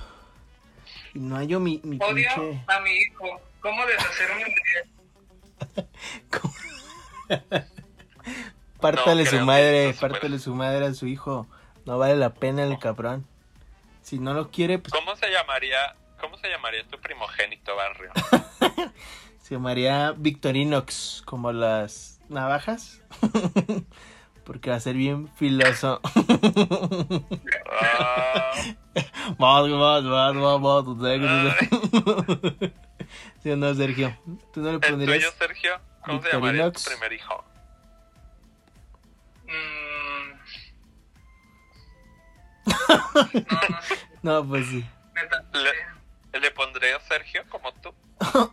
y no hallo mi, mi
odio
pinche.
a mi hijo. ¿Cómo deshacerme de él?
Pártale
No,
su madre, pártale su madre a su hijo. No vale la pena el cabrón. Si no lo quiere, pues
¿Cómo se llamaría? ¿Cómo se llamaría tu primogénito barrio? (laughs)
se llamaría Victorinox, como las navajas. (laughs) Porque va a ser bien filoso. (laughs) Más, tú sabes que- ¿Sí o no, Sergio? ¿Tú no le
¿El tuyo,
pondrías?
Sergio? ¿Cómo se llamaría
Victorinox.
tu primer hijo?
Mm. No, no sé,
No, pues sí.
Le, le pondré a Sergio como tú.
No.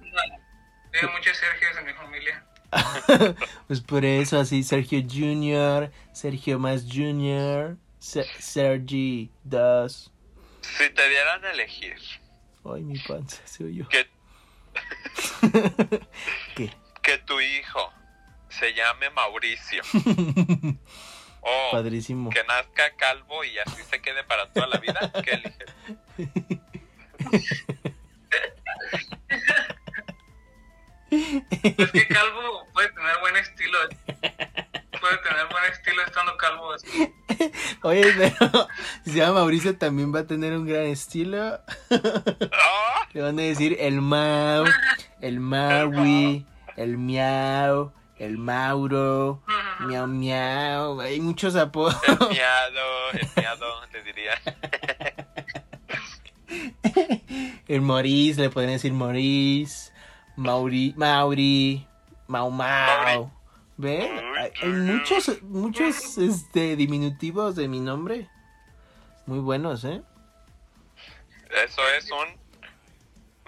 Hay muchos Sergios en mi familia. (laughs)
Pues por eso así, Sergio Junior, Sergio más Junior, Se- Sergi 2.
Si te dieran a elegir
Ay, mi panza se oyó.
que, (laughs)
¿Qué?
que tu hijo se llame Mauricio (laughs) o
Padrísimo.
que nazca calvo y así se quede para toda la vida, ¿qué eliges? (laughs)
Es que Calvo puede tener buen estilo. Puede tener buen estilo estando calvo. así.
Oye, pero si se llama Mauricio también va a tener un gran estilo.
¡Ah!
Le van a decir el Mau, el Maui, el Miau, el Mauro, Miau Miau. Hay muchos apodos.
El (laughs) miado, el miado, le diría. (laughs)
El Maurice, le podrían decir Maurice, Mauri, Mauri, Mau Mau. ¿Ven? Hay, muchos, muchos este, diminutivos de mi nombre. Muy buenos, ¿eh?
Eso es un...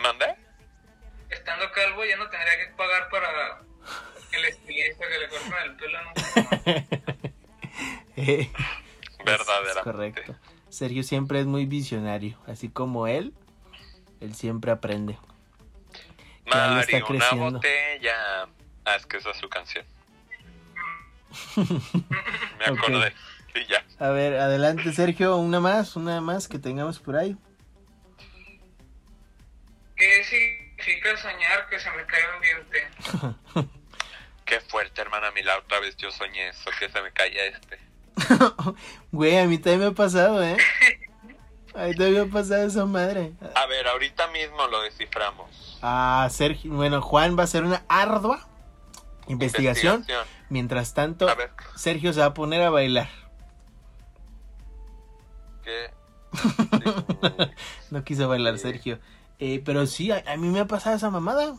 ¿Mandé?
Estando calvo ya no tendría que pagar para el estilista que le corten el pelo nunca. (laughs)
Eh,
Verdaderamente.
Correcto. Sergio siempre es muy visionario, así como él, él siempre aprende. Lo está
Mario, una
creciendo.
botella. Ah, es que esa es su canción. (laughs) Me acordé. Y ya.
A ver, adelante Sergio, una más, una más que tengamos por ahí.
¿Qué significa soñar que se me cae un diente? (laughs)
Qué fuerte, hermana. Mi la otra vez yo soñé eso, que se me caía este. (laughs)
Güey, a mí también me ha pasado, ¿eh? (laughs) A mí también me ha pasado esa madre.
A ver, ahorita mismo lo desciframos.
Ah, Sergio, bueno, Juan va a hacer una ardua investigación. Mientras tanto, Sergio se va a poner a bailar.
¿qué? (laughs)
No quiso bailar Sergio. Eh, pero sí, a, a mí me ha pasado esa mamada.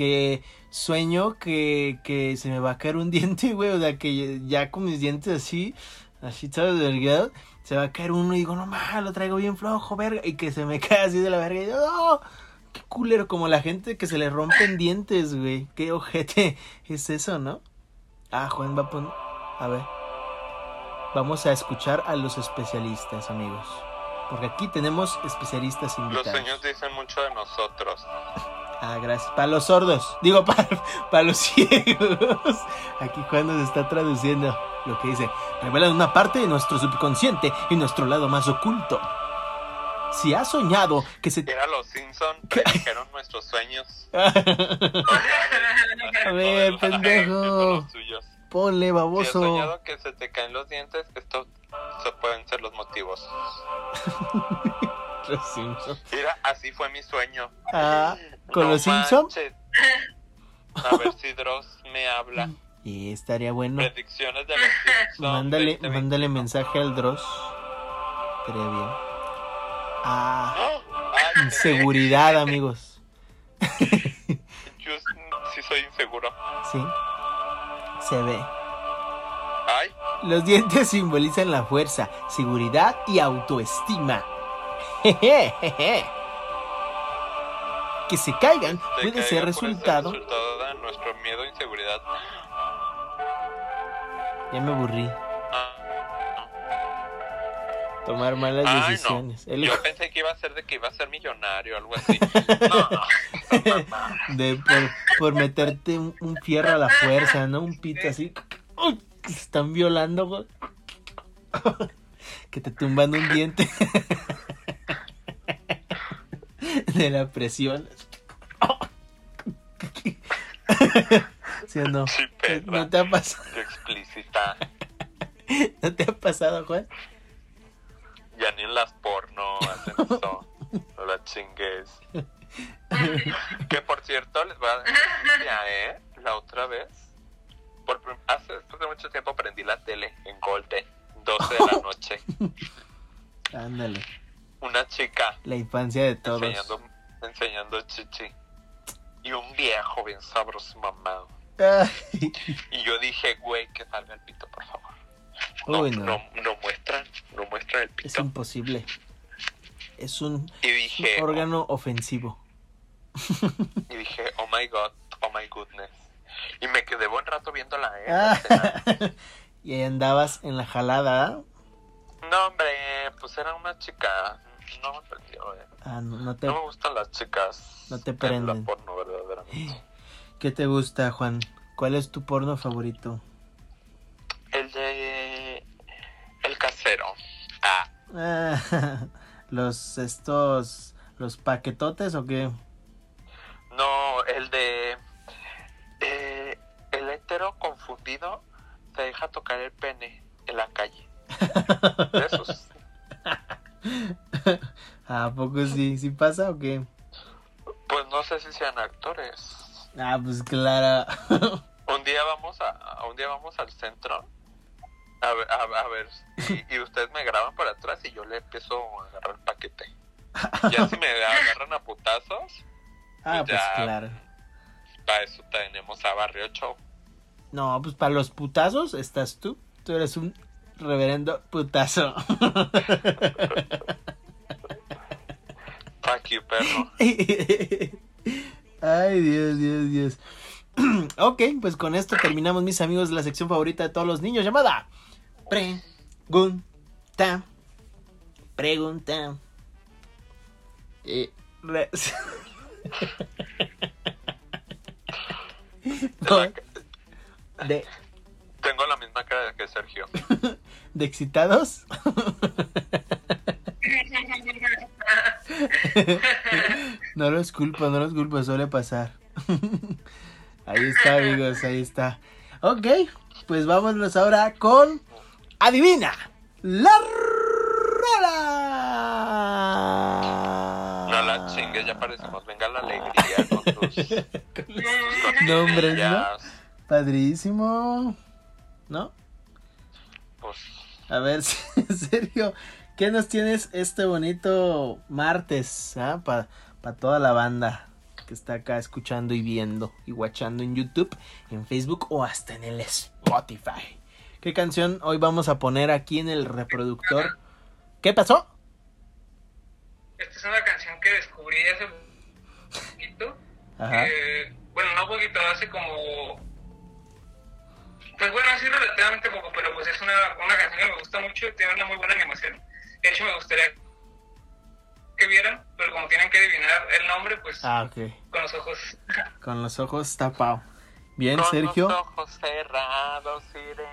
Que sueño que, que se me va a caer un (laughs) diente, güey. O sea, que ya con mis dientes así, así todo delgado, se va a caer uno y digo, no mames, lo traigo bien flojo, verga. Y que se me (laughs) cae así de la verga. Y digo, no, qué culero. Como la gente que se le rompen dientes, güey. Qué ojete (laughs) es eso, ¿no? Ah, Juan va a poner. A ver. Vamos a escuchar a los especialistas, amigos. Porque aquí tenemos especialistas
Los
invitados.
sueños dicen mucho de nosotros.
Ah, gracias. Para los sordos. Digo, (laughs) para, para los ciegos. Aquí Juan nos está traduciendo lo que dice. Revelan una parte de nuestro subconsciente y nuestro lado más oculto. Si has soñado que se...
Era los Simpson, (laughs) predijeron nuestros sueños. (laughs)
A ver, pendejo. Ponle,
Si has
baboso.
soñado que se te caen los dientes, estos pueden ser los motivos.
Los Simpson.
Mira, así fue mi sueño.
Ah, ¿con
No
los Simpson?
manches. A ver si Dross me habla.
Y estaría bueno.
Predicciones de los Simpson.
Mándale,
2020.
mándale mensaje al Dross. Estaría bien. Ah,
Ay,
inseguridad, amigos.
Yo sí soy inseguro.
Sí. Se ve.
Ay,
Los dientes simbolizan la fuerza, seguridad y autoestima. Jeje, jeje. Que se caigan puede
caiga
ser resultado.
resultado de nuestro miedo e inseguridad.
Ya me aburrí.
Ah,
Tomar malas
Ay, no.
decisiones. El-
Yo pensé que iba a ser de que iba a ser millonario o algo así. (laughs) No,
de por, por meterte un, un fierro a la fuerza, ¿no? Un pito así. ¡Uy! Que se están violando. (laughs) Que te tumban un diente. (laughs) (laughs) De la presión. (laughs) ¿Sí o no?
Sí.
¿No te ha pasado?
Explícita. (laughs)
¿No te ha pasado, Juan?
Ya ni en las porno hacen eso. No la chingues. que por cierto, les voy a decir, ya, ¿eh? La otra vez, por, hace después de mucho tiempo prendí la tele en Golden, 12 de la noche.
Ándale.
Una chica
La infancia de todos.
enseñando, enseñando chichi. Y un viejo bien sabroso mamado.
Ay,
Y yo dije, güey, que salga el pito, por favor. No,
Uy,
no.
no.
no, muestran, no muestran el
Es
pito.
imposible. Es un
Y dije,
órgano ofensivo.
y dije, oh my god, oh my goodness. Y me quedé buen rato viéndola, ¿eh?
Ah, (laughs) y ahí andabas en la jalada.
No, hombre, pues era una chica. No me prendió, eh.
Ah, no, no te,
No me gustan las chicas.
No te
en
prenden.
la porno, verdaderamente. (gasps)
¿Qué te gusta, Juan? ¿Cuál es tu porno favorito?
El de. El casero. Ah,
Ah, (laughs) los estos los paquetotes o qué?
no, el de. eh, el hetero confundido se deja tocar el pene en la calle. (laughs) De esos. (laughs) (laughs)
¿A poco sí? ¿Sí pasa o qué?
Pues no sé si sean actores.
Ah, pues claro. (laughs)
Un día vamos a, un día vamos al centro a ver, a, a ver y, y ustedes me graban por atrás y yo le empiezo a agarrar el paquete. Ya si me agarran a putazos, (laughs)
Ah, pues
Ya.
claro.
para eso tenemos a Barrio Show.
No, pues para los putazos estás tú. Tú eres un reverendo putazo.
Fuck you, perro. (laughs)
Ay, Dios, Dios, Dios. (clears throat) ok, pues con esto terminamos, mis amigos, la sección favorita de todos los niños llamada Pregunta. Pregunta. Eh, re- (laughs) No, (laughs) de,
Tengo la misma cara que Sergio.
¿De excitados? (laughs) no los culpo, no los culpo, suele pasar. (laughs) ahí está, amigos, ahí está. Ok, pues vámonos ahora con Adivina la rola.
No la chingues, ya parecemos. Venga la alegría con (laughs) tus.
Nombres, ¿no? Padrísimo. ¿No?
Pues
A ver, en serio, ¿qué nos tienes este bonito martes para toda la banda que está acá escuchando y viendo y watchando en YouTube, en Facebook o hasta en el Spotify? ¿Qué canción hoy vamos a poner aquí en el reproductor? ¿Qué pasó?
Esta es una canción que descubrí hace poquito.
Ajá.
Eh, bueno, no poquito, hace como... Pues bueno, así relativamente poco, pero pues es una, una canción que me gusta mucho y tiene una muy buena animación. De hecho, me gustaría que vieran, pero como tienen que adivinar el nombre, pues
Ah,
con los ojos.
Con los ojos tapados. Bien,
con
Sergio.
los ojos cerrados iré.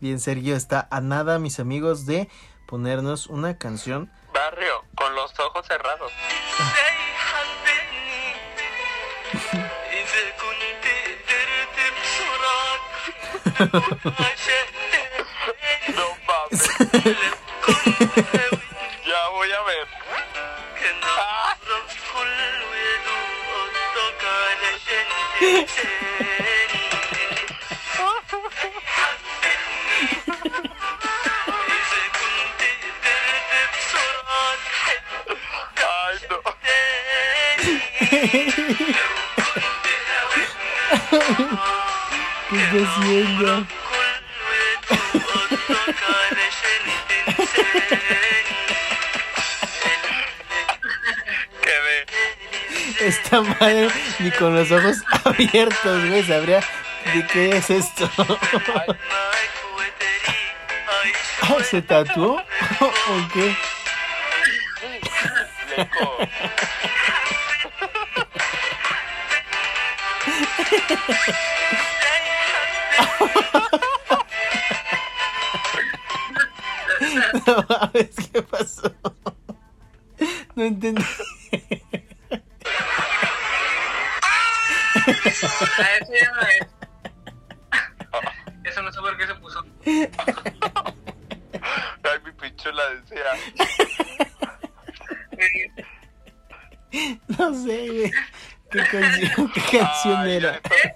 Bien, Sergio está a nada, mis amigos, de ponernos una canción.
Barrio, con los ojos cerrados. Ya voy a ver. Ay, no.
¿Qué está haciendo? Esta madre ni con los ojos (laughs) abiertos, güey, sabría de qué es esto. (laughs) Ah, ¿Se tatuó? (laughs) ¿O qué? ¿qué pasó? No entendí.
Eso ya no es. Eso no sé por qué se puso.
Ay, mi pichula.
Eh,
No sé, güey. ¿Qué canción, qué canción
Ay,
era?
entonces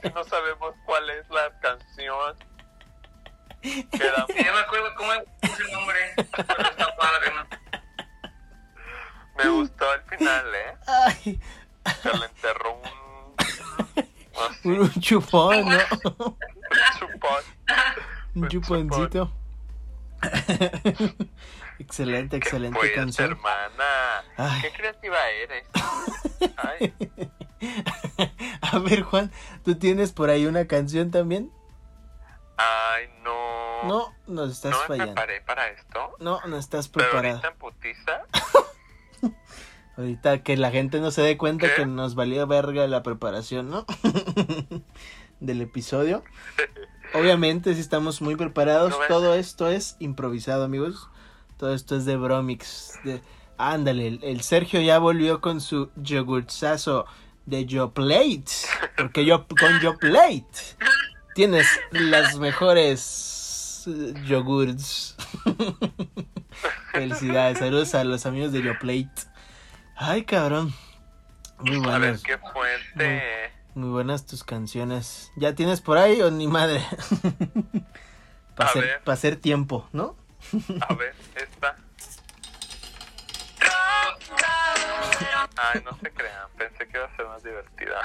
chupón, ¿no?
chupón.
Un chuponcito. excelente,
¿Qué
excelente
fue,
canción.
hermana?
Ay.
Qué creativa eres. Ay, (laughs)
A ver, Juan, ¿tú tienes por ahí una canción también?
ay no.
No, nos estás
No me
fallando.
preparé para esto.
No, no estás
Pero
preparado.
ahorita en putiza. (laughs)
Ahorita que la gente no se dé cuenta
¿Qué?
que nos valía verga la preparación, ¿no? (laughs) Del episodio. Obviamente, si estamos muy preparados,
No
todo esto es improvisado, amigos. Todo esto es de Bromix. De... Ándale, el, el Sergio ya volvió con su yogurtsazo de Yoplate. Porque yo con Yoplate tienes las mejores eh, yogurts. (laughs) Felicidades, saludos a los amigos de Yoplate. Ay, cabrón. Muy
A ver
buenas,
qué fuerte.
muy buenas tus canciones. ¿Ya tienes por ahí o ni madre? (laughs) Para hacer, pa' hacer tiempo, ¿no?
A ver, esta. Ay, no se crean, pensé que iba a ser más divertida.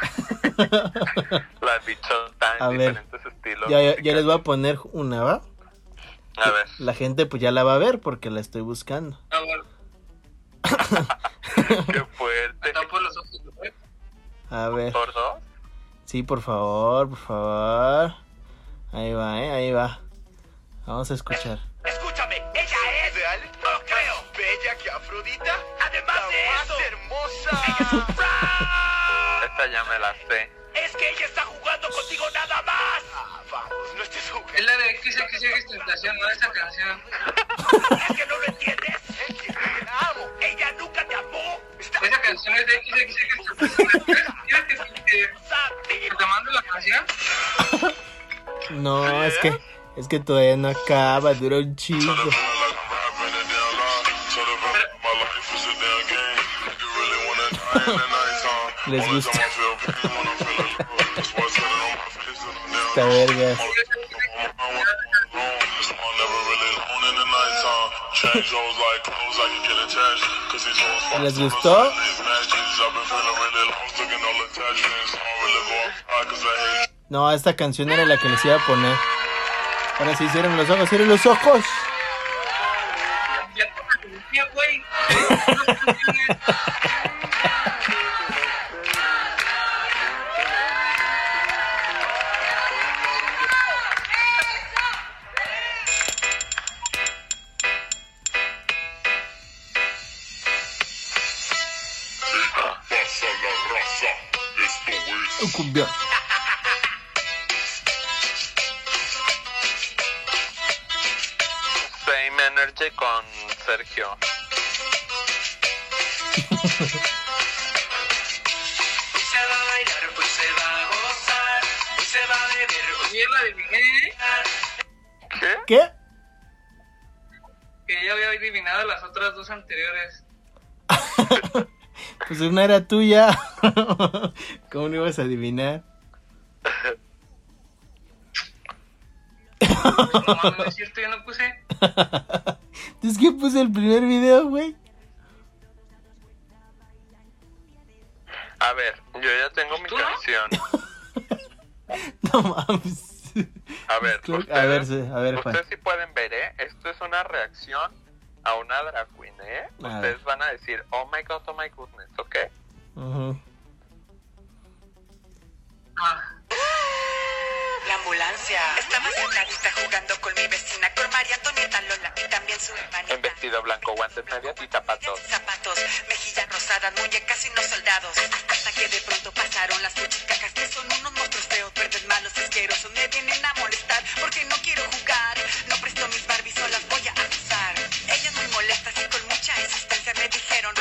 (laughs) Las bichotas
A
en
ver.
diferentes estilos.
Ya, ya, les voy a poner una, ¿va?
A ver,
La gente pues ya la va a ver porque la estoy buscando.
A ver, (laughs)
qué fuerte.
tapo los ojos, ¿eh?
A ver.
¿Por dos?
Sí, por favor, por favor. Ahí va, ¿eh? Ahí va. Vamos a escuchar.
Escúchame, ella es real, no creo, bella que Afrodita, además de eso, hermosa.
Esta ya me la sé.
Es
la de XXX Tentación, no esa canción.
Es que no lo entiendes. La amo. Ella nunca te amó.
Esa canción es de XXX Tentación. ¿Quieres que, te mando la canción?
No, es que es que todavía no acaba, dura un chingo. Les gusta. Esta verga. ¿Les gustó? No, esta canción era la que les iba a poner. Ahora sí, cierren los ojos, cierren los ojos. (laughs)
Sí, la adiviné.
¿Qué?
¿Qué?
Que ya había adivinado las otras dos anteriores. (laughs)
Pues una era tuya. (laughs) ¿Cómo no ibas a adivinar? (laughs)
No no es cierto, yo no puse. (laughs)
Es que puse el primer video, güey.
A ver, yo ya tengo mi canción. (laughs)
No mames.
A ver,
Creo-
ustedes,
a ver, sí, a ver,
ustedes sí pueden ver, ¿eh? Esto es una reacción a una drag queen, ¿eh?
A
ustedes
ver.
van a decir, oh my god, oh my goodness, ¿ok?
Ah,
La ambulancia. Estaba sentadita jugando con mi vecina, con María Antonieta Lola y también su hermanita.
En vestido blanco, guantes medias y zapatos.
Zapatos, mejillas rosadas, muñecas y no soldados. Hasta que de pronto pasaron las cuchicacas, que son unos monstruos feos, verdes malos, asquerosos. Me vienen a molestar porque no quiero jugar. No presto mis Barbies las voy a acusar. Ellas muy molestas y con me dijeron: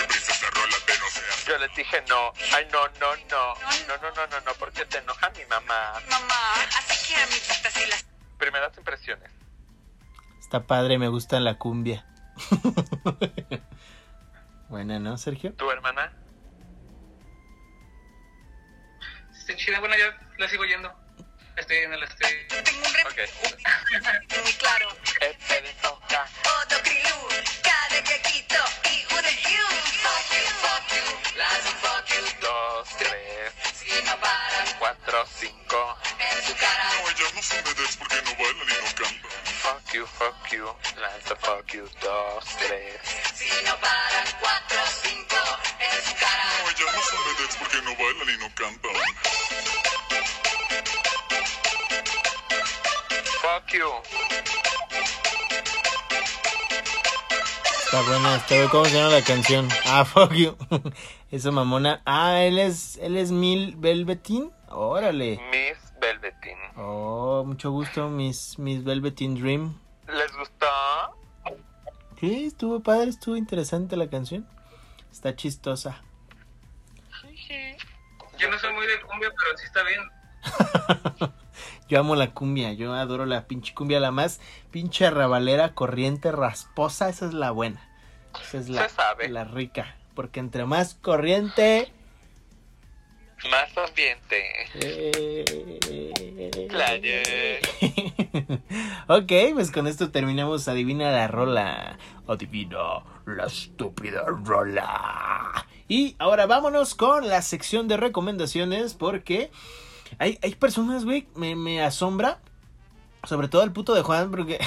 Yo les dije no, ay no, no, no, no, no, no, no, no, porque te enoja mi mamá.
Mamá, así que amiguitas y las
Primeras impresiones.
Está padre, me gusta la cumbia. (laughs) Buena, ¿no, Sergio?
¿Tu hermana?
está chida. Bueno, ya la sigo yendo. Estoy viendo, la estoy.
tengo un rem
Ok. (laughs)
muy claro chequito y wouldn't you. Fuck you, fuck you, las fuck you.
Dos, tres,
si no paran.
Cuatro, cinco,
en su cara. No,
ellas no
son bebés porque no bailan y no cantan.
Fuck you, fuck you, lanza fuck you. Dos, tres,
si no paran. Cuatro, cinco, en su cara.
No, ellas no son bebés porque no bailan y no cantan.
Fuck you.
Está buena, está buena. ¿Cómo se llama la canción? Ah, (laughs) fuck you. Esa mamona. Ah, él es, él es Mil Velveteen. Órale.
Miss Velveteen.
Oh, mucho gusto, Miss, Miss Velveteen Dream.
¿Les gustó?
Sí, estuvo padre, estuvo interesante la canción. Está chistosa.
Yo no soy muy de cumbia, pero sí está bien. (laughs)
Yo amo la cumbia, yo adoro la pinche cumbia, la más pinche rabalera, corriente, rasposa, esa es la buena. Esa es la,
sabe.
la rica. Porque entre más corriente...
Más ambiente.
eh, (laughs) ok, pues con esto terminamos Adivina la rola. Adivina la estúpida rola. Y ahora vámonos con la sección de recomendaciones porque hay, hay personas, güey, me, me asombra. Sobre todo el puto de Juan porque...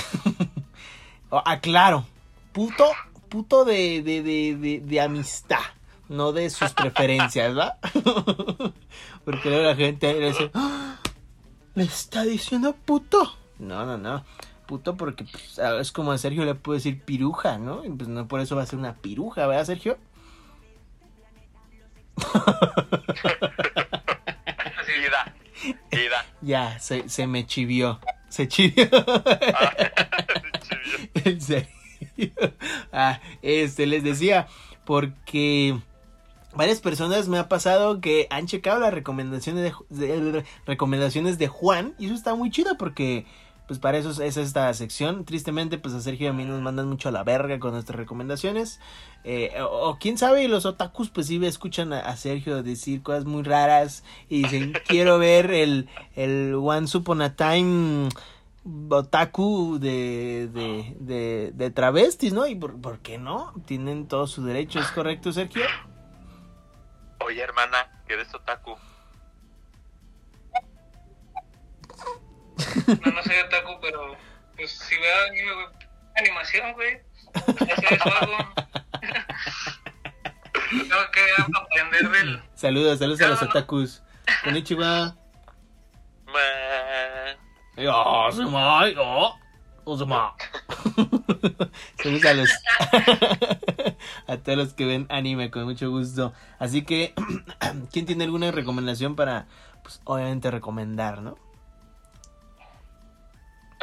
(laughs) Aclaro, puto, puto de, de, de, de, de amistad. No de sus (laughs) preferencias, ¿verdad? (laughs) Porque luego la gente le dice, "Ah, ¿le está diciendo puto? No, no, no. Puto porque pues, es como a Sergio le puede decir piruja, ¿no? Y pues no por eso va a ser una piruja, ¿verdad, Sergio? (laughs) Ya, se, se me chivió. Se chivió. (laughs) en serio. Ah, este, les decía, porque varias personas me ha pasado que han checado las recomendaciones de, de- recomendaciones de Juan y eso está muy chido porque pues para eso es, es esta sección. Tristemente, pues a Sergio y a mí nos mandan mucho a la verga con nuestras recomendaciones. Eh, o, o quién sabe, los otakus pues sí escuchan a, a Sergio decir cosas muy raras y dicen, (laughs) quiero ver el, el One Upon a Time otaku de, de, de, de travestis, ¿no? ¿Y por, por qué no? Tienen todo su derecho, ¿es correcto, Sergio?
Oye, hermana, que eres otaku.
No, no soy otaku, pero pues si veo anime, güey, animación, güey. Hacer eso hago. Tengo que aprender del.
Saludos, saludos a los
No,
otakus. Konnichiwa. Oh, sumai, oh, osuma. (laughs) Saludos a los (laughs) a todos los que ven anime con mucho gusto. Así que, (clears throat) ¿quién tiene alguna recomendación para, pues, obviamente recomendar, ¿no?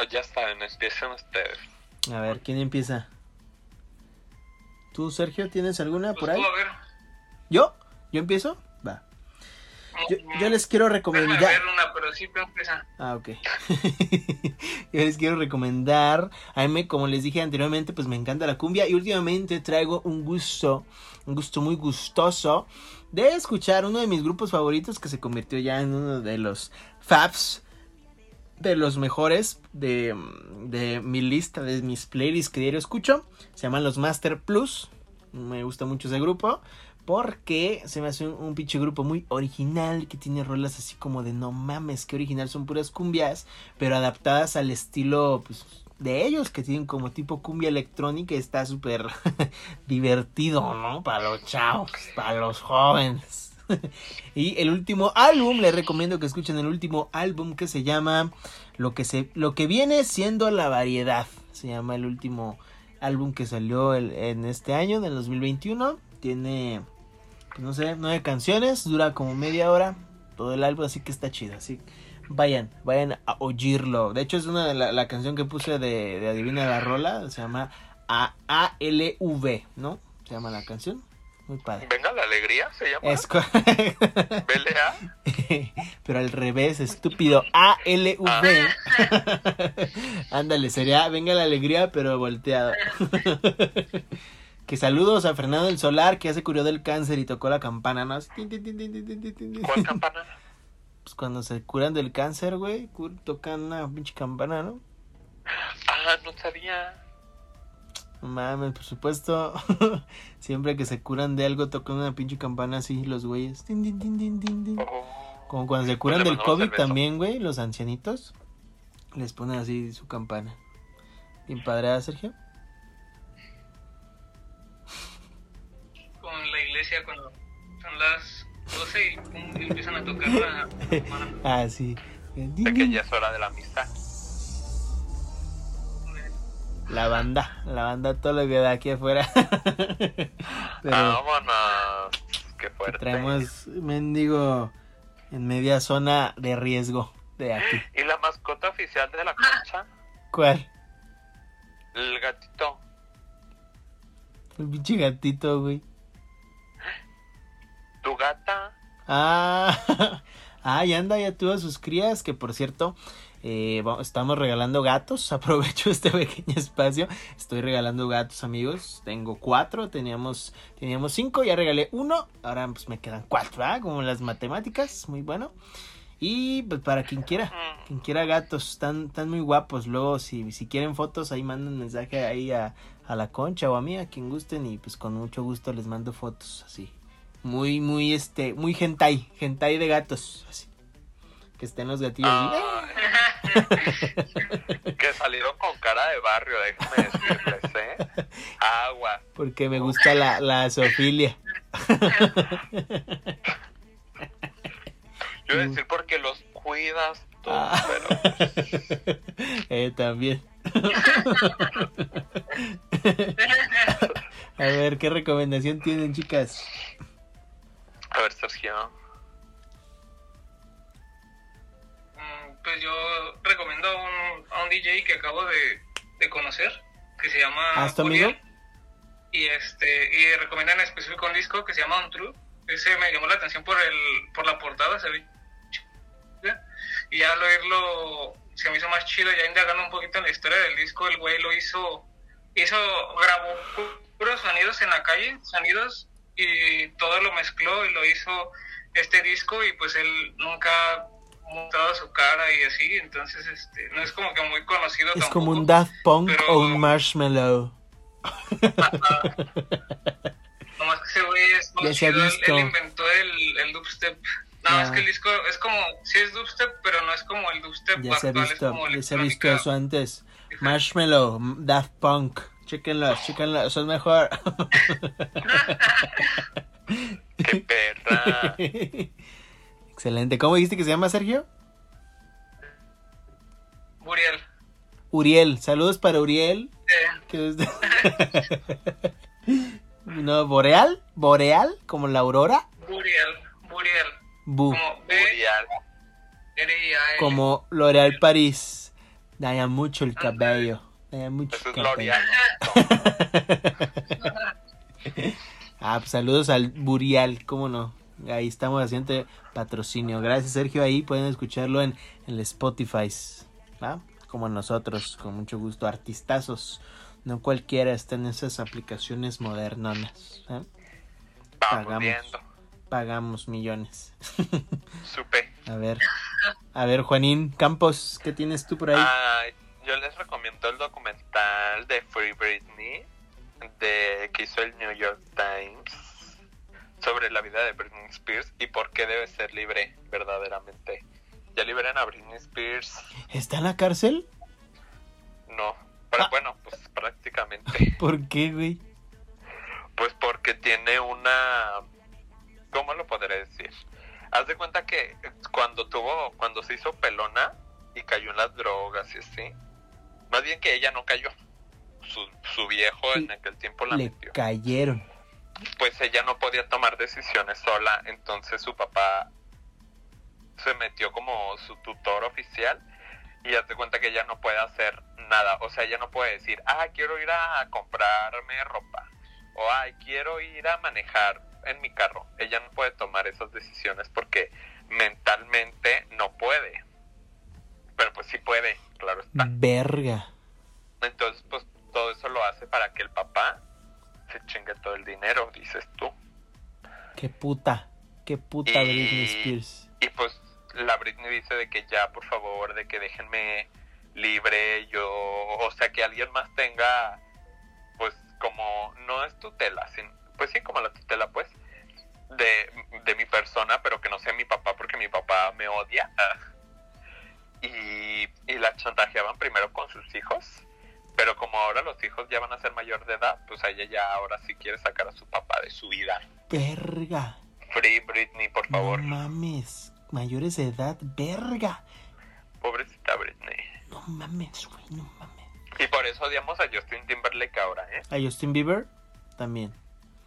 Ya saben, empiecen ustedes.
A ver, ¿quién empieza? ¿Tú, Sergio, tienes alguna
Pues
por ahí?
tú, a ver.
¿Yo? ¿Yo empiezo? Va. Yo, yo les quiero recomendar.
ver una, pero sí.
Ah, ok. (laughs) Yo les quiero recomendar. A mí, como les dije anteriormente, pues me encanta la cumbia. Y últimamente traigo un gusto, un gusto muy gustoso de escuchar uno de mis grupos favoritos que se convirtió ya en uno de los faps de los mejores de, de mi lista, de mis playlists que diario escucho. Se llaman los Master Plus. Me gusta mucho ese grupo. Porque se me hace un, un pinche grupo muy original que tiene rolas así como de no mames, que original son puras cumbias, pero adaptadas al estilo pues, de ellos, que tienen como tipo cumbia electrónica está súper (laughs) divertido, ¿no? Para los chavos, para los jóvenes. (laughs) y el último álbum, les recomiendo que escuchen el último álbum que se llama Lo que, se, lo que viene siendo la variedad. Se llama el último álbum que salió en este año, del 2021. Tiene, pues, no sé, nueve canciones, dura como media hora todo el álbum, así que está chido. Así vayan, vayan a oírlo. De hecho, es una de la, canción que puse de, de Adivina la Rola, se llama A- A-L-V, ¿no? Se llama la canción. Muy padre.
Venga la alegría, se llama.
Es
BLA. (laughs)
Pero al revés, estúpido. A-L-V. (laughs) Ándale, sería Venga la alegría, pero volteado. (laughs) que saludos a Fernando del Solar, que ya se curó del cáncer y tocó la campana, ¿no?
¿Cuál campana?
Pues cuando se curan del cáncer, güey, tocan una pinche campana, ¿no?
Ah, no sabía.
No Mames, por supuesto. (laughs) Siempre que se curan de algo, tocan una pinche campana así, los güeyes.
Oh.
Como cuando se curan del COVID también, güey, los ancianitos. Les ponen así su campana. Bien padre, ¿ah, Sergio?
Con la iglesia cuando son las 12 y pum, empiezan a tocar la (laughs) campana.
Ah, sí.
De que ya es hora de la misa.
La banda, la banda todo lo que da aquí afuera. (laughs) Pero
Vámonos. Qué
que
fuerte.
traemos mendigo en media zona de riesgo de aquí.
¿Y la mascota oficial de la concha?
¿Cuál?
El gatito.
El pinche gatito, güey.
Tu gata.
Ah, (laughs) ah, ya anda, ya tuvo sus crías, que por cierto, eh, estamos regalando gatos. (laughs) Aprovecho este pequeño espacio. Estoy regalando gatos, amigos. Tengo cuatro, teníamos, teníamos cinco, ya regalé uno. Ahora pues me quedan cuatro. Como las matemáticas, muy bueno. Y pues para quien quiera, quien quiera gatos, están, están muy guapos. Luego, si, si quieren fotos, ahí mandan mensaje ahí a, a la concha o a mí, a quien gusten. Y pues con mucho gusto les mando fotos así. Muy, muy, este, muy hentai, hentai de gatos, así. Que estén los gatillos.
Ah, (laughs) que salieron con cara de barrio, déjame decirles, ¿eh? Agua.
Porque me gusta la, la zoofilia.
Yo iba a decir porque los cuidas tú,
Ah.
pero (laughs)
eh, también. (laughs) A ver, ¿qué recomendación tienen, chicas?
a ver, Sergio.
Pues yo recomiendo a un, a un DJ que acabo de, de conocer, que se llama
¿Ah?
Uriel. Y este y recomienda en específico un disco que se llama On True. Ese me llamó la atención por el por la portada, se ve. Y ya al oírlo se me hizo más chido, ya indagando un poquito en la historia del disco, el güey lo hizo hizo grabó pu- puros sonidos en la calle, sonidos y todo lo mezcló y lo hizo este disco y pues él nunca mostrado su cara y así, entonces este no es como que muy conocido
Es
tampoco.
como un Daft Punk
pero-
o un Marshmallow.
Nomás que ese güey es (laughs) conocido, él, él inventó el, el dubstep. No,
Ya.
es que el disco es como, sí es dubstep, pero no es como el dubstep
Ya se ha
actual, es
visto,
como
ya se ha visto eso antes. Marshmallow, Daft Punk. Chéquenlo, chéquenlo, eso es mejor. (laughs)
¡Qué perra! (laughs)
Excelente. ¿Cómo dijiste que se llama Sergio?
Burial.
Uriel. Saludos para Uriel. (laughs) No, Boreal. Boreal, como la aurora.
Burial, Burial.
Bu.
Como.
Como L'Oreal París. Daña mucho el cabello. Daña mucho
Eso
el
es
cabello.
L'Oreal. (laughs)
Ah, pues saludos al Burial, cómo no. Ahí estamos haciendo patrocinio. Gracias, Sergio. Ahí pueden escucharlo en, en el Spotify. ¿va? Como nosotros, con mucho gusto. Artistazos. No cualquiera está en esas aplicaciones modernonas. ¿eh? Pagamos.
viendo.
Pagamos millones. (laughs)
Supe.
A ver. A ver, Juanín Campos, ¿qué tienes tú por ahí?
Yo les recomiendo el documental de Free Britney de que hizo el New York Times sobre la vida de Britney Spears y por qué debe ser libre verdaderamente. Ya liberan a Britney Spears,
¿Está en la cárcel?
no, pero
Ah.
bueno, pues prácticamente, (laughs)
¿Por qué, güey?
pues porque tiene una, ¿cómo lo podré decir? Haz de cuenta que cuando tuvo, cuando se hizo pelona y cayó en las drogas y así, más bien que ella no cayó, su, su viejo en aquel tiempo la
Le
metió.
cayeron.
Pues ella no podía tomar decisiones sola, entonces su papá se metió como su tutor oficial y hace cuenta que ella no puede hacer nada, o sea, ella no puede decir, ah, quiero ir a comprarme ropa, o ay, quiero ir a manejar en mi carro, ella no puede tomar esas decisiones porque mentalmente no puede, pero pues sí puede, claro está.
Verga.
Entonces, pues todo eso lo hace para que el papá se chingue todo el dinero, dices tú.
Qué puta. Qué puta
Y-
Britney Spears.
Y pues la Britney dice de que ya, por favor, de que déjenme libre, yo, o sea, que alguien más tenga, pues como, no es tutela, sin, pues sí, como la tutela, pues, de, de mi persona, pero que no sea mi papá, porque mi papá me odia. (laughs) Y, y la la chantajeaban primero con sus hijos, pero como ahora los hijos ya van a ser mayor de edad, pues ella ya ahora sí quiere sacar a su papá de su vida.
Verga.
Free Britney, por favor.
No mames. Mayores de edad, verga.
Pobrecita Britney.
No mames, güey, no mames.
Y por eso odiamos a Justin Timberlake ahora, ¿eh?
A Justin Bieber también.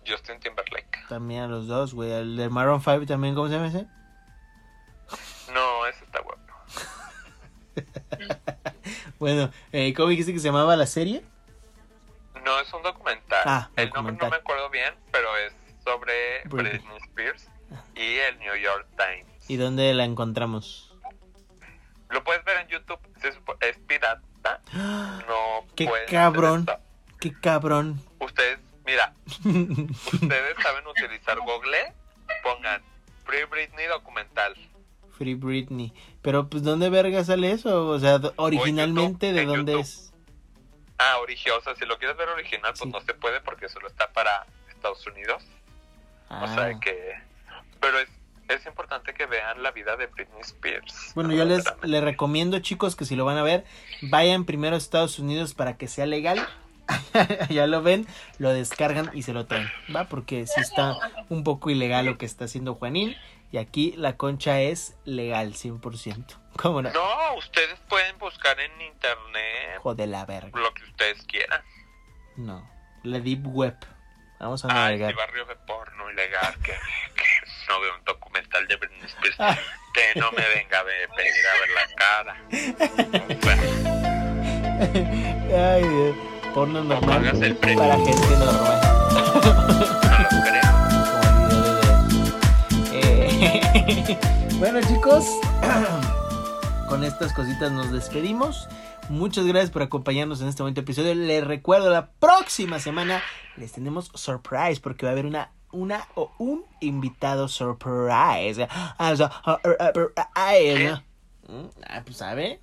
Justin Timberlake.
También a los dos, güey. Al de Maroon 5 también, ¿cómo se llama ese?
No, ese está guapo. (laughs)
Bueno, eh, ¿cómo dijiste que se llamaba la serie?
No, es un documental.
Ah,
el nombre
documental.
no me acuerdo bien, pero es sobre
Britney.
Britney, Spears y el New York Times.
¿Y dónde la encontramos?
Lo puedes ver en YouTube. es pirata. (gasps) No
¡Qué cabrón! ¡Qué cabrón!
Ustedes, mira, (laughs) ustedes saben utilizar Google. Pongan Free Britney documental.
Free Britney. Pero, pues, ¿dónde verga sale eso? O sea, originalmente,
YouTube,
¿de dónde
YouTube.
es?
Ah, origiosa. Si lo quieres ver original, pues
Sí.
no se puede porque solo está para Estados Unidos. O
Ah.
sea que. Pero es, es importante que vean la vida de Britney Spears.
Bueno, yo les, les recomiendo, chicos, que si lo van a ver, vayan primero a Estados Unidos para que sea legal. (laughs) ya lo ven, lo descargan y se lo traen, ¿va? Porque sí está un poco ilegal lo que está haciendo Juanín. Y aquí la concha es legal, 100%. ¿Cómo no?
No, ustedes pueden buscar en internet
Hijo de la verga.
lo que ustedes quieran.
No. La Deep Web. Vamos a
Ay,
navegar.
sí, barrio de porno ilegal, que, que no veo un documental de Britney Spears,
Ah.
que no me venga a ver, venir a ver la cara. (laughs)
Ay, Dios. Porno normal
premio.
para gente normal. (laughs) bueno chicos, (clears throat) con estas cositas nos despedimos. Muchas gracias por acompañarnos en este bonito episodio. Les recuerdo, la próxima semana les tenemos surprise porque va a haber una una o un invitado surprise. Ah, pues sabe.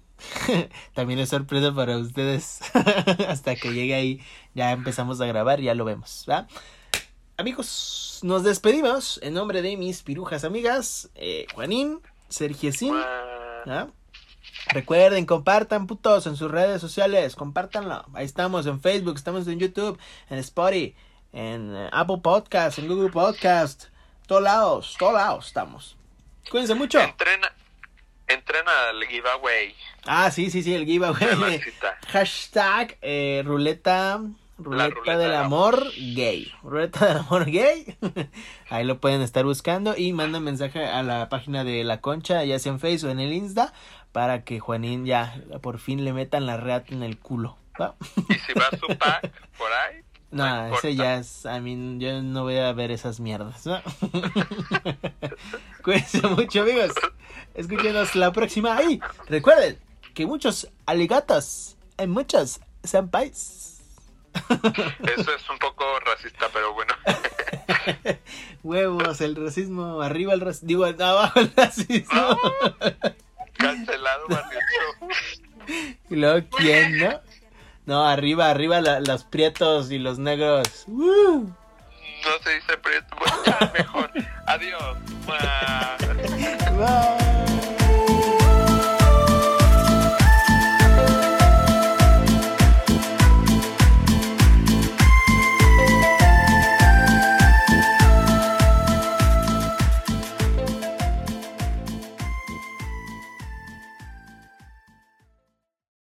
(laughs) También es sorpresa para ustedes. (laughs) Hasta que llegue ahí, ya empezamos a grabar, ya lo vemos, ¿va? Amigos, nos despedimos en nombre de mis pirujas amigas, eh, Juanín, Sergiecín. ¿ah? Recuerden, compartan putos en sus redes sociales, compártanlo. Ahí estamos en Facebook, estamos en YouTube, en Spotify, en eh, Apple Podcast, en Google Podcast, todos lados, todos lados estamos. Cuídense mucho.
Entrena, entrena al giveaway.
Ah, sí, sí, sí, el giveaway. Hashtag eh, ruleta, ruleta,
ruleta
del amor gay. Ruleta del amor gay. (laughs) Ahí lo pueden estar buscando y mandan mensaje a la página de La Concha, ya sea en Facebook o en el Insta, para que Juanín ya por fin le metan la reata en el culo. ¿va? (laughs)
Y si va su pack por ahí,
No, ese ya es, a mí yo no voy a ver esas mierdas. ¿no? (laughs) Cuídense mucho, amigos. Escúchenos la próxima. Y recuerden que muchos aligatos en muchos senpais.
Eso es un poco racista, pero bueno. (laughs)
Huevos, el racismo, arriba el racismo, digo, abajo el racismo.
Cancelado, Barrio. (laughs)
Y luego, ¿quién, no? No, arriba, arriba la- los prietos y los negros. ¡Woo!
No se dice prieto. Bueno, mejor. Adiós.
Bye.